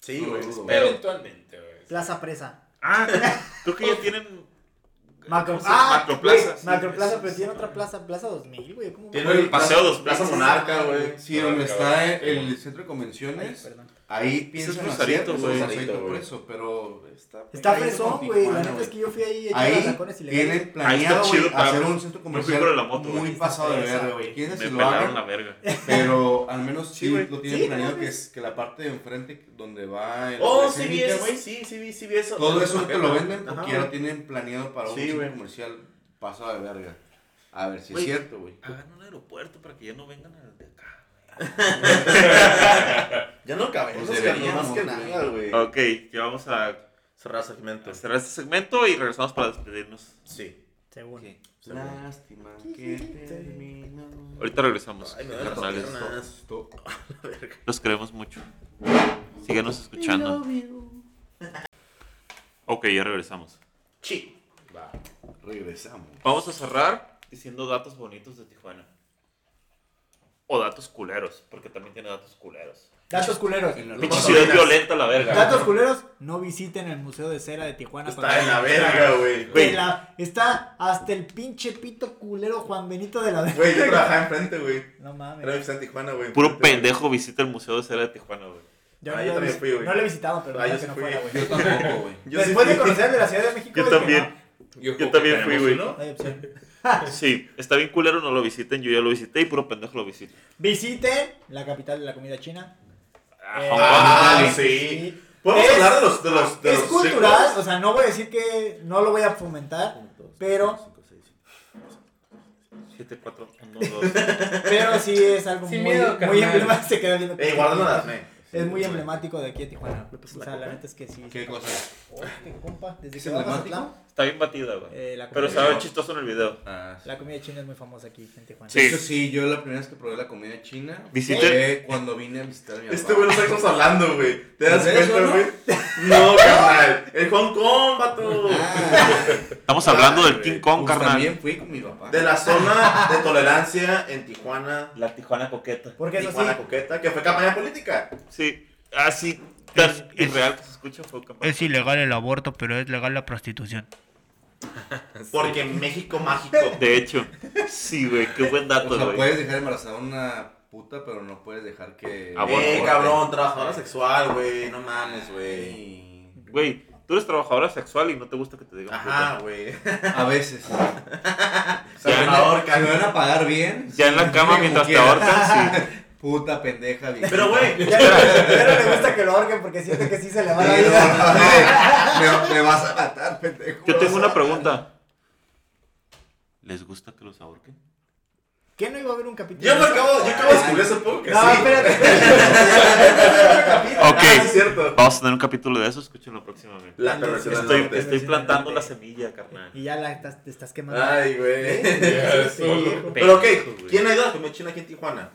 Sí, güey. Pero, Eventualmente, güey. Plaza Presa. Ah, creo que ya tienen Macro, ¿cómo se ah, Macroplaza, sí, Macroplaza, pero tiene otra plaza, Plaza 2000, güey. ¿Cómo? tiene el Paseo dos Plaza Monarca, güey. Sí, donde está el, centro de convenciones. perdón. Ahí piensan es hacer pues, güey. Por eso, pero está Está fresón, güey. La neta es que yo fui ahí a echar los Ahí tienen Ahí está planeado, chido, pero hacer un centro comercial por la moto, muy pasado de verga, güey. Quién Me sabe si lo la verga. pero al menos sí, lo tienen planeado, no que es que la parte de enfrente donde va el Oh, sí vi eso, güey, sí, sí vi, sí vi eso. todo eso te lo venden porque ya lo tienen planeado para un güey. comercial pasado de verga. A ver si es cierto, güey. Hagan un aeropuerto para que ya no vengan a- de acá. (laughs) Ya no cabemos, Pues más que nada, güey. Ok, ya vamos a Cerrar segmento. cerrar este segmento y regresamos para despedirnos. Sí. Según. Lástima que terminó. Ahorita regresamos, Ay. (laughs) Los queremos mucho. Síguenos escuchando. Ok, ya regresamos. Sí. Va. Regresamos. Vamos a cerrar diciendo datos bonitos de Tijuana. O datos culeros, porque también tiene datos culeros. Datos culeros. Pinche ciudad violenta la verga. Datos culeros, no visiten el Museo de Cera de Tijuana. Está en la verga, güey. Está hasta el pinche pito culero Juan Benito de la verga. Güey, yo trabajaba enfrente, güey. No mames. visita en Tijuana, güey. Puro pendejo visita el Museo de Cera de Tijuana, güey. Yo Ah, no, yo lo también fui, güey. no lo he visitado, pero Ah, yo que no fui. fuera, güey. (laughs) Yo tampoco, güey. Después de conocer de la Ciudad de México, Yo también. Yo, Yo también fui, güey. no opción. (laughs) Sí, está bien culero, no lo visiten. Yo ya lo visité y puro pendejo lo visito. Visiten la capital de la comida china. Eh, Ah, sí. sí. Podemos Es- hablar de los. De los de Es los cultural, o sea, no voy a decir que no lo voy a fomentar, pero, 7, 4, 1, 2. pero sí es algo Sin muy, miedo, muy emblemático. Se queda viendo. Ey, guárdalo las me. Es muy emblemático de aquí a Tijuana. O sea, la neta es que sí. ¿Qué cosa? Oye, compa, desde ¿Es que emblemático? Está bien batida, güey. eh, la Pero china- chistoso en el video. Ah, sí. La comida china es muy famosa aquí en Tijuana. Sí. De hecho, sí, yo la primera vez que probé la comida china Visite- fue cuando vine a visitar a mi Este papá. güey no sabe qué estamos hablando, güey. ¿Te das ¿Es eso, cuenta, güey? No, carnal. El Hong Kong, vato. Ah, Estamos hablando del. King Kong, pues carnal. también fui con mi papá. De la zona de tolerancia en Tijuana. La Tijuana coqueta. Porque eso Tijuana sí, coqueta, que fue campaña política. Sí, así tan irreal que se escucha fue es ilegal el aborto, pero es legal la prostitución. (laughs) Porque México mágico. De hecho, sí, güey, qué buen O dato, sea, güey. puedes dejar embarazada a una puta, pero no puedes dejar que... Aborto. Eh, cabrón, trabajadora sexual, güey. No mames, güey. Güey, tú eres trabajadora sexual y no te gusta que te digan Ajá, puta. güey. A veces. (laughs) Se Ya, me no, ahorcan. Si me van a pagar bien... Ya en la cama mientras te ahorcan, sí. (laughs) Puta pendeja, bien. Pero, güey, Ya, ya no le gusta que lo ahorquen porque siente que sí se le va la vida. me, me vas a matar, pendejo. Yo tengo una pregunta. ¿Les gusta que los ahorquen? ¿Qué no iba a haber un capítulo? yo me acabo, yo acabo de descubrir hace poco que No, sí. espérate, espérate. Ok. Ah, es cierto. Vamos a tener un capítulo de eso, escúchenlo próximamente. La Estoy, norte. estoy plantando la semilla, carnal. Y ya la estás, te estás quemando. Ay, güey. Pero, ok. ¿quién ha ido a china aquí en Tijuana?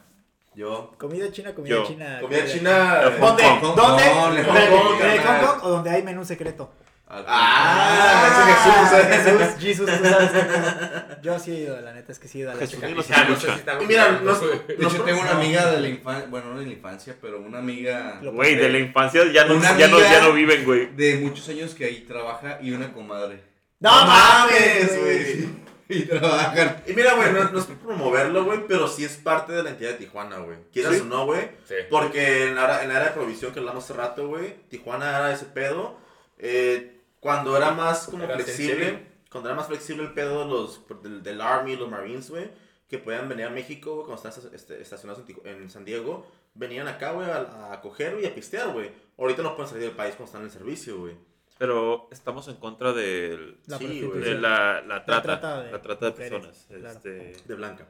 Yo. Comida china, comida Yo. china. Comida china. ¿Dónde? Kong. ¿Dónde? No, ¿En le- el- Hong Kong, en el carnal. Hong Kong o donde hay menú secreto? Al- Ah, ese Jesús. Jesús, Jesús, tú sabes Yo sí he ido, la neta es que sí he ido a la Jesús chica. nos Ya, no sé si Y mira, güey. De hecho, tengo una amiga de la infancia, bueno, no de la infancia, pero una amiga Güey, de la infancia ya no, ya no, ya no viven, güey. de muchos años que ahí trabaja y una comadre. No mames, güey. (laughs) Y trabajan. Y mira, güey, no, no es por promoverlo, güey, pero sí es parte de la entidad de Tijuana, güey. Quieras Sí. o no, güey. Sí. Porque en la, era- en la era de provisión que hablamos hace rato, güey, Tijuana era ese pedo. eh, cuando era más como Era flexible, sensible. cuando era más flexible el pedo de los, del, del Army, los Marines, güey, que podían venir a México, güey, cuando estaban este, estacionados en San Diego, venían acá, güey, a, a coger y a pistear, güey. Ahorita no pueden salir del país cuando están en el servicio, güey. Pero estamos en contra del- La Sí, de la, la trata. La trata trata de de, mujeres, personas. claro. Este, De blanca.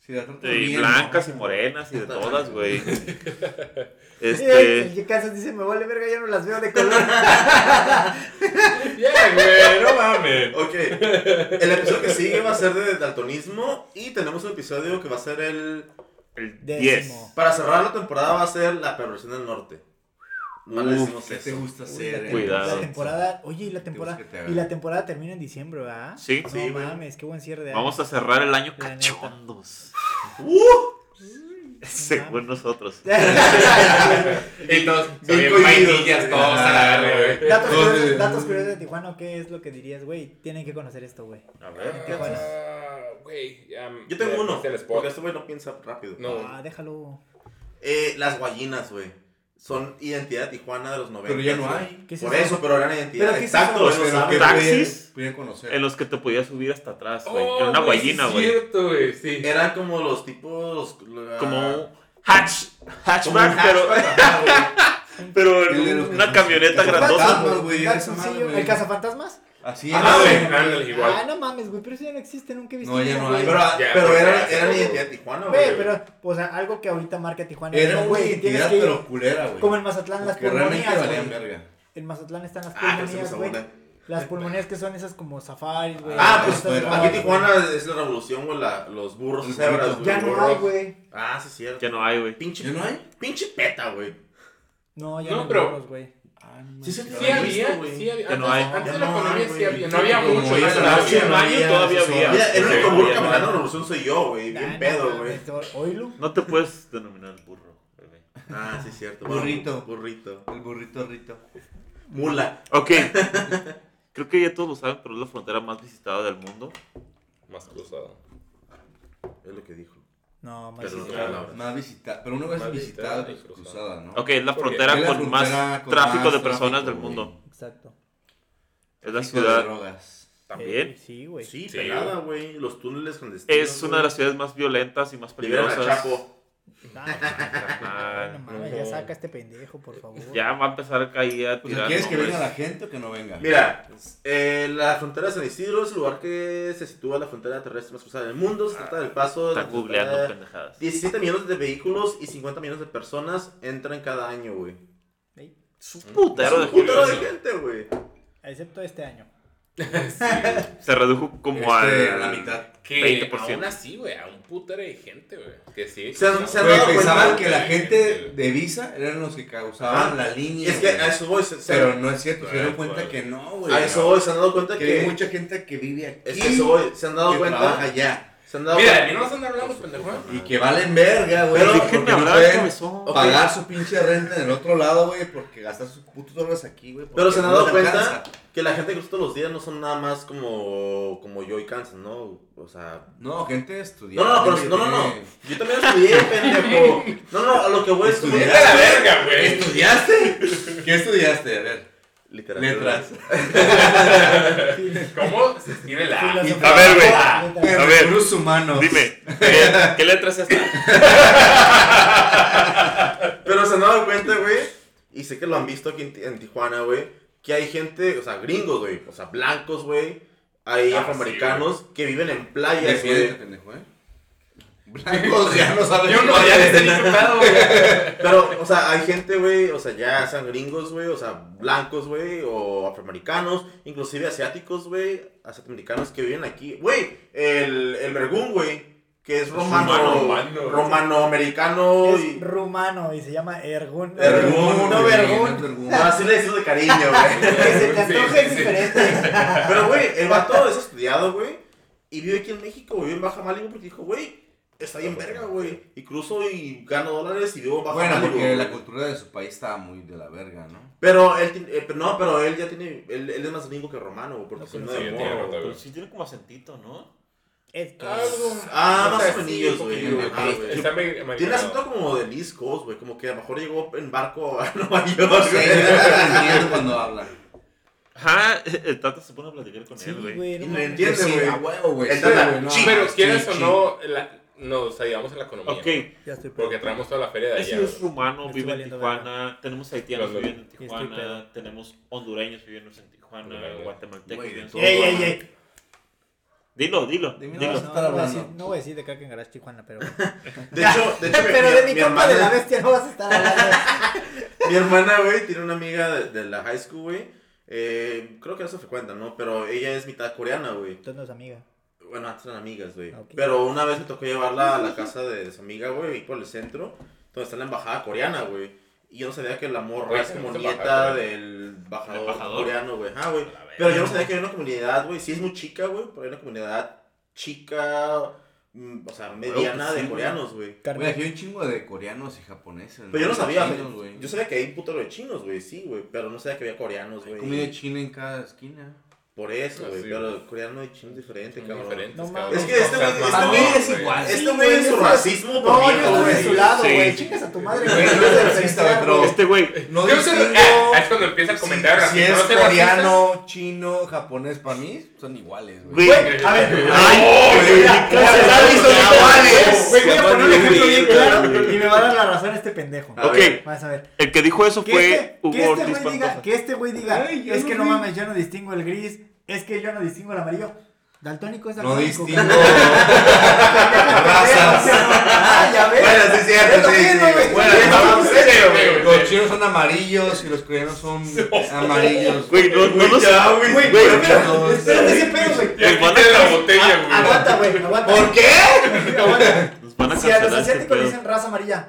Sí, la de bien, blancas ¿no? y morenas y de todas, (laughs) güey. (laughs) El Este. que caso dice, me vale verga, ya no las veo de color. (laughs) Ya, güey, no mames. Ok, el episodio que sigue va a ser de daltonismo y tenemos un episodio que va a ser el... El Décimo. 10. Para cerrar la temporada va a ser la perversión del norte. No le Uf, decimos ¿Qué te eso. gusta hacer? la, eh? Cuidado. la temporada, oye, y la temporada, y la temporada termina en diciembre, ¿verdad? Sí. No Sí, mames, qué buen cierre de Vamos a cerrar el año La cachondos. (laughs) Según nosotros. (laughs) Y todos, Bien vainillas, todos a la verga, güey. Datos No, curiosos, sí. datos curiosos de Tijuana, ¿qué es lo que dirías, güey? Tienen que conocer esto, güey. A ver. Tijuana. Ah, Güey, Yo tengo uno, porque este güey no piensa rápido. No. Ah, déjalo. Eh, las guayinas, güey. Son identidad de Tijuana de los 90. Pero ya no hay. ¿Qué es Por eso? pero eran identidad. ¿Pero qué es Exacto, eso? Pero ¿Taxis? pudieran conocer. En los que te podías subir hasta atrás, güey. Oh, en una guayina, güey. Es cierto, güey, sí. Eran como los tipos. La- Como hatch, como hatchback, (laughs) pero, güey. pero El de en una camioneta güey. ¿El cazafantasmas? Así Ah, era, güey. ándale, igual. Ah, no mames, güey, pero eso ya no existe, nunca he visto. No, ya no hay. Pero, Ya, pero porque eran, ya se eran acabó. identidad de Tijuana, Güey, güey. pero, o sea, algo que ahorita marca Tijuana. Era una identidad, que pero culera, güey. Como en Mazatlán, las realmente pulmonías, valían verga. En Mazatlán están las Ah, pulmonías, nos güey. Las pulmonías que son esas como safaris, güey. Ah, pues Estas fuera. aquí Tijuana es la revolución, güey, la- los burros cebras, güey. Ya no hay, güey. Ah, sí, es cierto. Ya no hay, güey. Pinche, ¿Ya no hay? pinche peta, güey. No, ya No, hay burros, güey. Sí, sí, había, visto, güey. sí había. Ya no Antes- hay. Antes Ya de la no pandemia sí había. No había mucho. todavía había. Mira, el único burro caminando en la revolución soy yo, güey. Bien no pedo, güey. Oílo. No te puedes denominar burro, bebé. Ah, sí, es cierto. Burrito. Burrito. El burrito rito. Mula. Ok. (laughs) Creo que ya todos lo saben, pero es la frontera más visitada del mundo. Más cruzado. Es lo que dijo. No, más Pero. Más. Pero una vez Más visitada visitada y cruzada. cruzada, ¿no? Ok, es la frontera la con frontera más con tráfico más de personas tráfico, del güey. mundo. Exacto. Es la Tráfico de ciudad drogas. también. Eh, sí, güey. Sí, Sí, pelada, güey. Los túneles clandestinos. Es una de las ciudades más violentas y más peligrosas. Chapo. No, Ah, ya saca este pendejo, por favor. Ya va a empezar a caer a tirar ¿quieres que venga la gente o que no venga? Mira, eh, la frontera de San Isidro es el lugar que se sitúa la frontera terrestre más cruzada del mundo. Se trata del paso de Están googleando pendejadas. 17 millones de vehículos y 50 millones de personas entran cada año, güey. Un putero de de gente, güey. Excepto este año. (laughs) Se redujo como Este, a la mitad. Que 20%. aún así, güey, a un putero de gente, güey. Que sí. Se han- no, se han dado pensaban cuenta que la gente de Visa eran los que causaban Ajá. la línea. Es que a eso voy. Se, Pero no es cierto, se dieron Bueno, cuenta bueno. que no, güey. a eso voy. Se han dado cuenta Que que. hay mucha gente que vive aquí. Es que eso voy. Se han dado que cuenta. trabaja allá. Se han dado Mira, cuenta. mí no nos andan hablando, pendejo. Y que valen verga, güey. Pero déjenme hablar. Pagar su pinche renta en el otro lado, güey, porque gastan sus putos dólares aquí, güey. Pero se han dado cuenta. Que la gente que todos los días no son nada más como, como yo y Kansas, ¿no? O sea. No, gente estudiante. no, no, pero, no, no, Yo también estudié, (laughs) pendejo. No, no, a lo que voy es como. ¿Estudiaste? la verga, güey. ¿Estudiaste? ¿Qué estudiaste? A ver. Literatura. Letras. (laughs) ¿Cómo se escribe la A? A ver, güey. Neta. A ver. Recursos humanos. Dime, ¿qué, qué letra es esta? Pero se han dado cuenta, güey. Y sé que lo han visto aquí en Tijuana, güey. Que hay gente, o sea, gringos, güey. O sea, blancos, güey. Hay Ah, afroamericanos que viven en playas, güey. ¿eh? Blancos ya no saben (laughs) Yo no, dicho pedo, güey. (laughs) Pero, o sea, hay gente, güey, o sea, ya sean gringos, güey, o sea, blancos, güey, o afroamericanos, inclusive asiáticos, güey, asiáticos que viven aquí. Güey, el, el vergún, güey, que es romano, Rumano, mano. romano-americano Es y... rumano y se llama Ergun. Ergun, No, Vergun. no así le decimos de cariño, (laughs) güey. Que se te Sí, antoje sí, sí. diferente. Pero, güey, el vato es estudiado, güey. Y vive aquí en México. Vive en Baja Malibu porque dijo, güey, está bien verga, güey. Y cruzo y gano dólares y vivo en Baja Bueno, Malibu. porque güey. la cultura de su país estaba muy de la verga, ¿no? Pero él, tiene- eh, pero no, pero él ya tiene, él, él es más gringo que romano, porque No, se pero no sí, de tiene morro. sí tiene como acentito, ¿no? Es que Ah, más o menos, sí, un güey. Tiene acento como del East Coast, güey, como que a lo mejor llegó en barco a (laughs) Nueva York, (laughs) entiendo cuando habla. Ajá, el Tata se pone a platicar con Sí, él, güey. güey. Y no entiende, Sí, güey. a huevo, güey. Sí, Pero sí, quieras o sí. no, la- nos ayudamos en la economía. Ok, Ya estoy Porque traemos toda la feria de ese allá. es rumano, Estoy vive en Tijuana. Tenemos haitianos viviendo en Tijuana. Tenemos hondureños viviendo en Tijuana. Guatemaltecos viviendo en todo. Ey, ey, Tijuana. Dilo, dilo. No, dilo. no, no voy a decir, no voy a decir de Kraken Garage Tijuana, (laughs) (laughs) pero. De hecho, de hecho, mi- pero de mi, mi compa de la hermana, bestia no vas a estar hablando. (laughs) mi hermana, güey, tiene una amiga de, de la high school, güey. Eh, creo que no se frecuentan, ¿no? Pero ella es mitad coreana, güey. Entonces no es amiga. Bueno, antes eran amigas, güey. Ok. Pero una vez me tocó llevarla a la casa de su amiga, güey, ahí por el centro, donde está la embajada coreana, güey. Y yo no sabía que la morra Güey, es como nieta del ¿Embajador? coreano, güey. Ah, güey. Pero yo no sabía que había una comunidad, güey. Sí es muy chica, güey, pero hay una comunidad chica, mm, o sea, mediana sí, de coreanos, güey. Güey, aquí hay un chingo de coreanos y japoneses. Pero yo no sabía, Chinos, güey. yo sabía que hay un puto de chinos, güey, sí, güey, pero no sabía que había coreanos, güey. comida china en cada esquina. Por eso, Ah, güey, pero güey. coreano y chino es diferente, Son cabrón. diferentes, No cabrón. mames. Es que este güey- este güey es igual. Este güey es su racismo No, yo estoy de su lado, güey. Chicas a tu madre, Güey, güey. no es racista, güey, pero- Este güey. No es, cuando empieza a si, comentar si es ¿no ser coreano, chino, japonés, para mí son iguales, güey. A ver. Ay, son iguales. Güey, voy a poner un ejemplo bien claro y me va a dar la razón este pendejo. Ok. Vas a ver. el que dijo eso fue este, Hugo que este Ortiz güey diga, Pantoja. que este güey diga, es que no mames, yo no distingo el gris, es que yo no distingo el amarillo. Daltónico es No daltónico. distingo cabrón. (laughs) razas. Ah, ya ves. Bueno, sí es cierto, sí, mismo, sí. Bueno, Es lo vamos mismo. en serio, güey. Los chinos son amarillos y los coreanos son amarillos. Güey, no, no Güey, nos. ya, güey. Güey, no, espérate ese pedo, güey. Y aquí tiene la botella, güey. Aguanta, güey, aguanta. ¿Por qué? (laughs) Aguanta. Si a los asiáticos le dicen raza amarilla,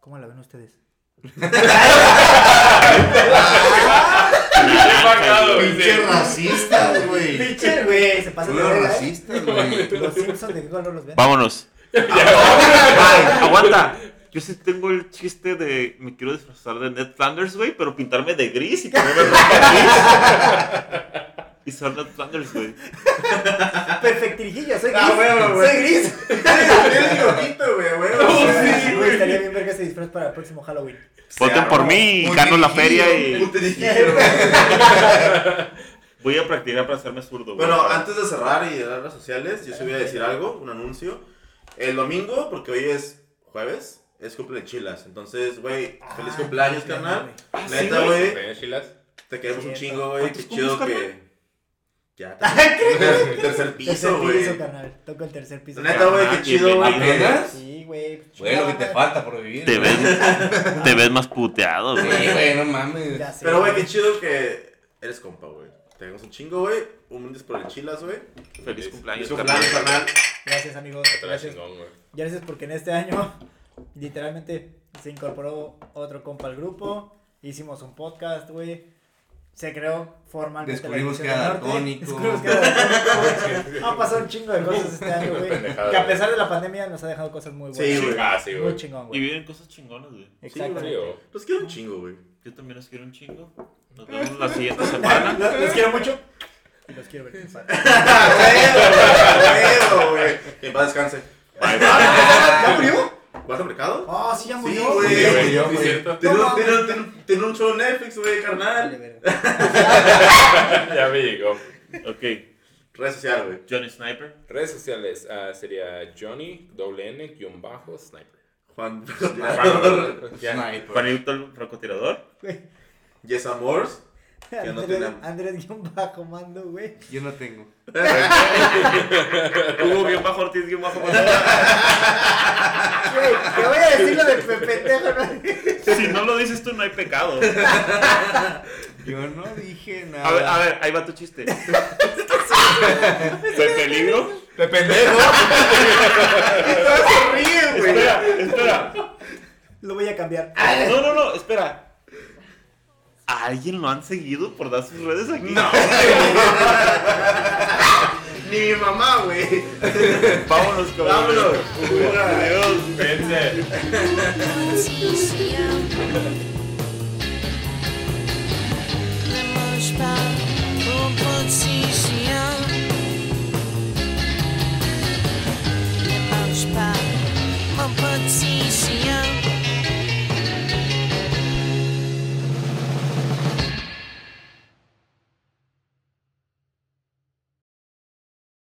¿cómo la ven ustedes? (laughs) Qué pagado, güey. Pinche racistas, güey. Pinche, güey, se pasa de los verga, ¿eh? racistas, güey. Los Simpsons, ¿de qué color los ven? Vámonos. Ay, aguanta. Yo sí tengo el chiste de me quiero disfrazar de Ned Flanders, güey, pero pintarme de gris y ponerme ropa gris. (laughs) Y ser Ned Flanders, güey. (laughs) Perfectirijillo, soy gris. Ah, huevo, güey. soy gris. (laughs) Güey, güey. Sí, güey, estaría bien verga ese disfraz para el próximo Halloween. Voten por mí y gano la feria y voy a practicar para hacerme zurdo, güey. Bueno, antes de cerrar y de las redes sociales, yo sí voy a decir algo, un anuncio. El domingo, porque hoy es jueves, es cumple de Chilas. Entonces, güey, feliz Ah, cumpleaños, carnal. Ah, sí, Neta, güey. te queremos un chingo, güey. ¿Cuántos Qué chido que. Ya, (laughs) tercer (laughs) Tercer piso, piso, güey. carnal. Toco el tercer piso. Neta, güey, qué Carnal, chido, güey. Sí, güey. Güey, lo que te falta por vivir. Te güey. ves, te ves más puteado, Sí, güey. güey, no mames. Ya sé, Pero, güey, qué chido que eres compa, güey. Te queremos un chingo, güey. Un brindis por el Chilas, güey. Feliz cumpleaños, Feliz cumpleaños, carnal. Gracias, amigos. Gracias. chingón, güey. Gracias porque en este año, (laughs) literalmente, se incorporó otro compa al grupo. Hicimos un podcast, güey. Se creó formalmente Descubrimos que era del Norte. daltónico. Descubrimos que era daltónico, (laughs) güey. Han pasado un chingo de cosas este año, güey. Que a pesar de la pandemia nos ha dejado cosas muy Sí, buenas. güey. Ah, sí, güey. Muy chingón, Y güey. viven cosas chingonas, güey. Exactamente. Sí, güey. Los quiero un chingo, güey. Yo también los quiero un chingo. Nos vemos la siguiente semana. (laughs) Los, los quiero mucho. Y los quiero ver triunfar. (laughs) ¡Huevo, güey! Que paz descanse. Bye, bye. ¿Ya murió? ¿Vas al mercado? Oh, sí, ya Sí, murió. güey. Sí, güey, Yo, cierto. Un, show en Netflix, güey, carnal. (laughs) Ya me llegó. Ok, Red social, güey. Johnny Sniper. Redes sociales ah, sería Johnny, doble N, guion bajo, sniper. Juan. Sniper. Juanito el francotirador. Yes Amors. (laughs) Que no Andrés, tenemos. Andrés guion bajo mando, güey. Yo no tengo. (laughs) Hugo guion bajo Ortiz guion bajo Güey, te voy a decir lo de pe- pendejo, ¿no? Si no lo dices tú, no hay pecado. (laughs) Yo no dije nada. A ver, a ver, ahí va tu chiste. Fue peligro. De pendejo. Se ríe, güey. Espera, espera. Lo voy a cambiar. No, no, no, espera. ¿A alguien lo han seguido por dar sus redes aquí? No. (laughs) Ni mi mamá, güey. Vámonos con Vámonos. Adiós. Vente.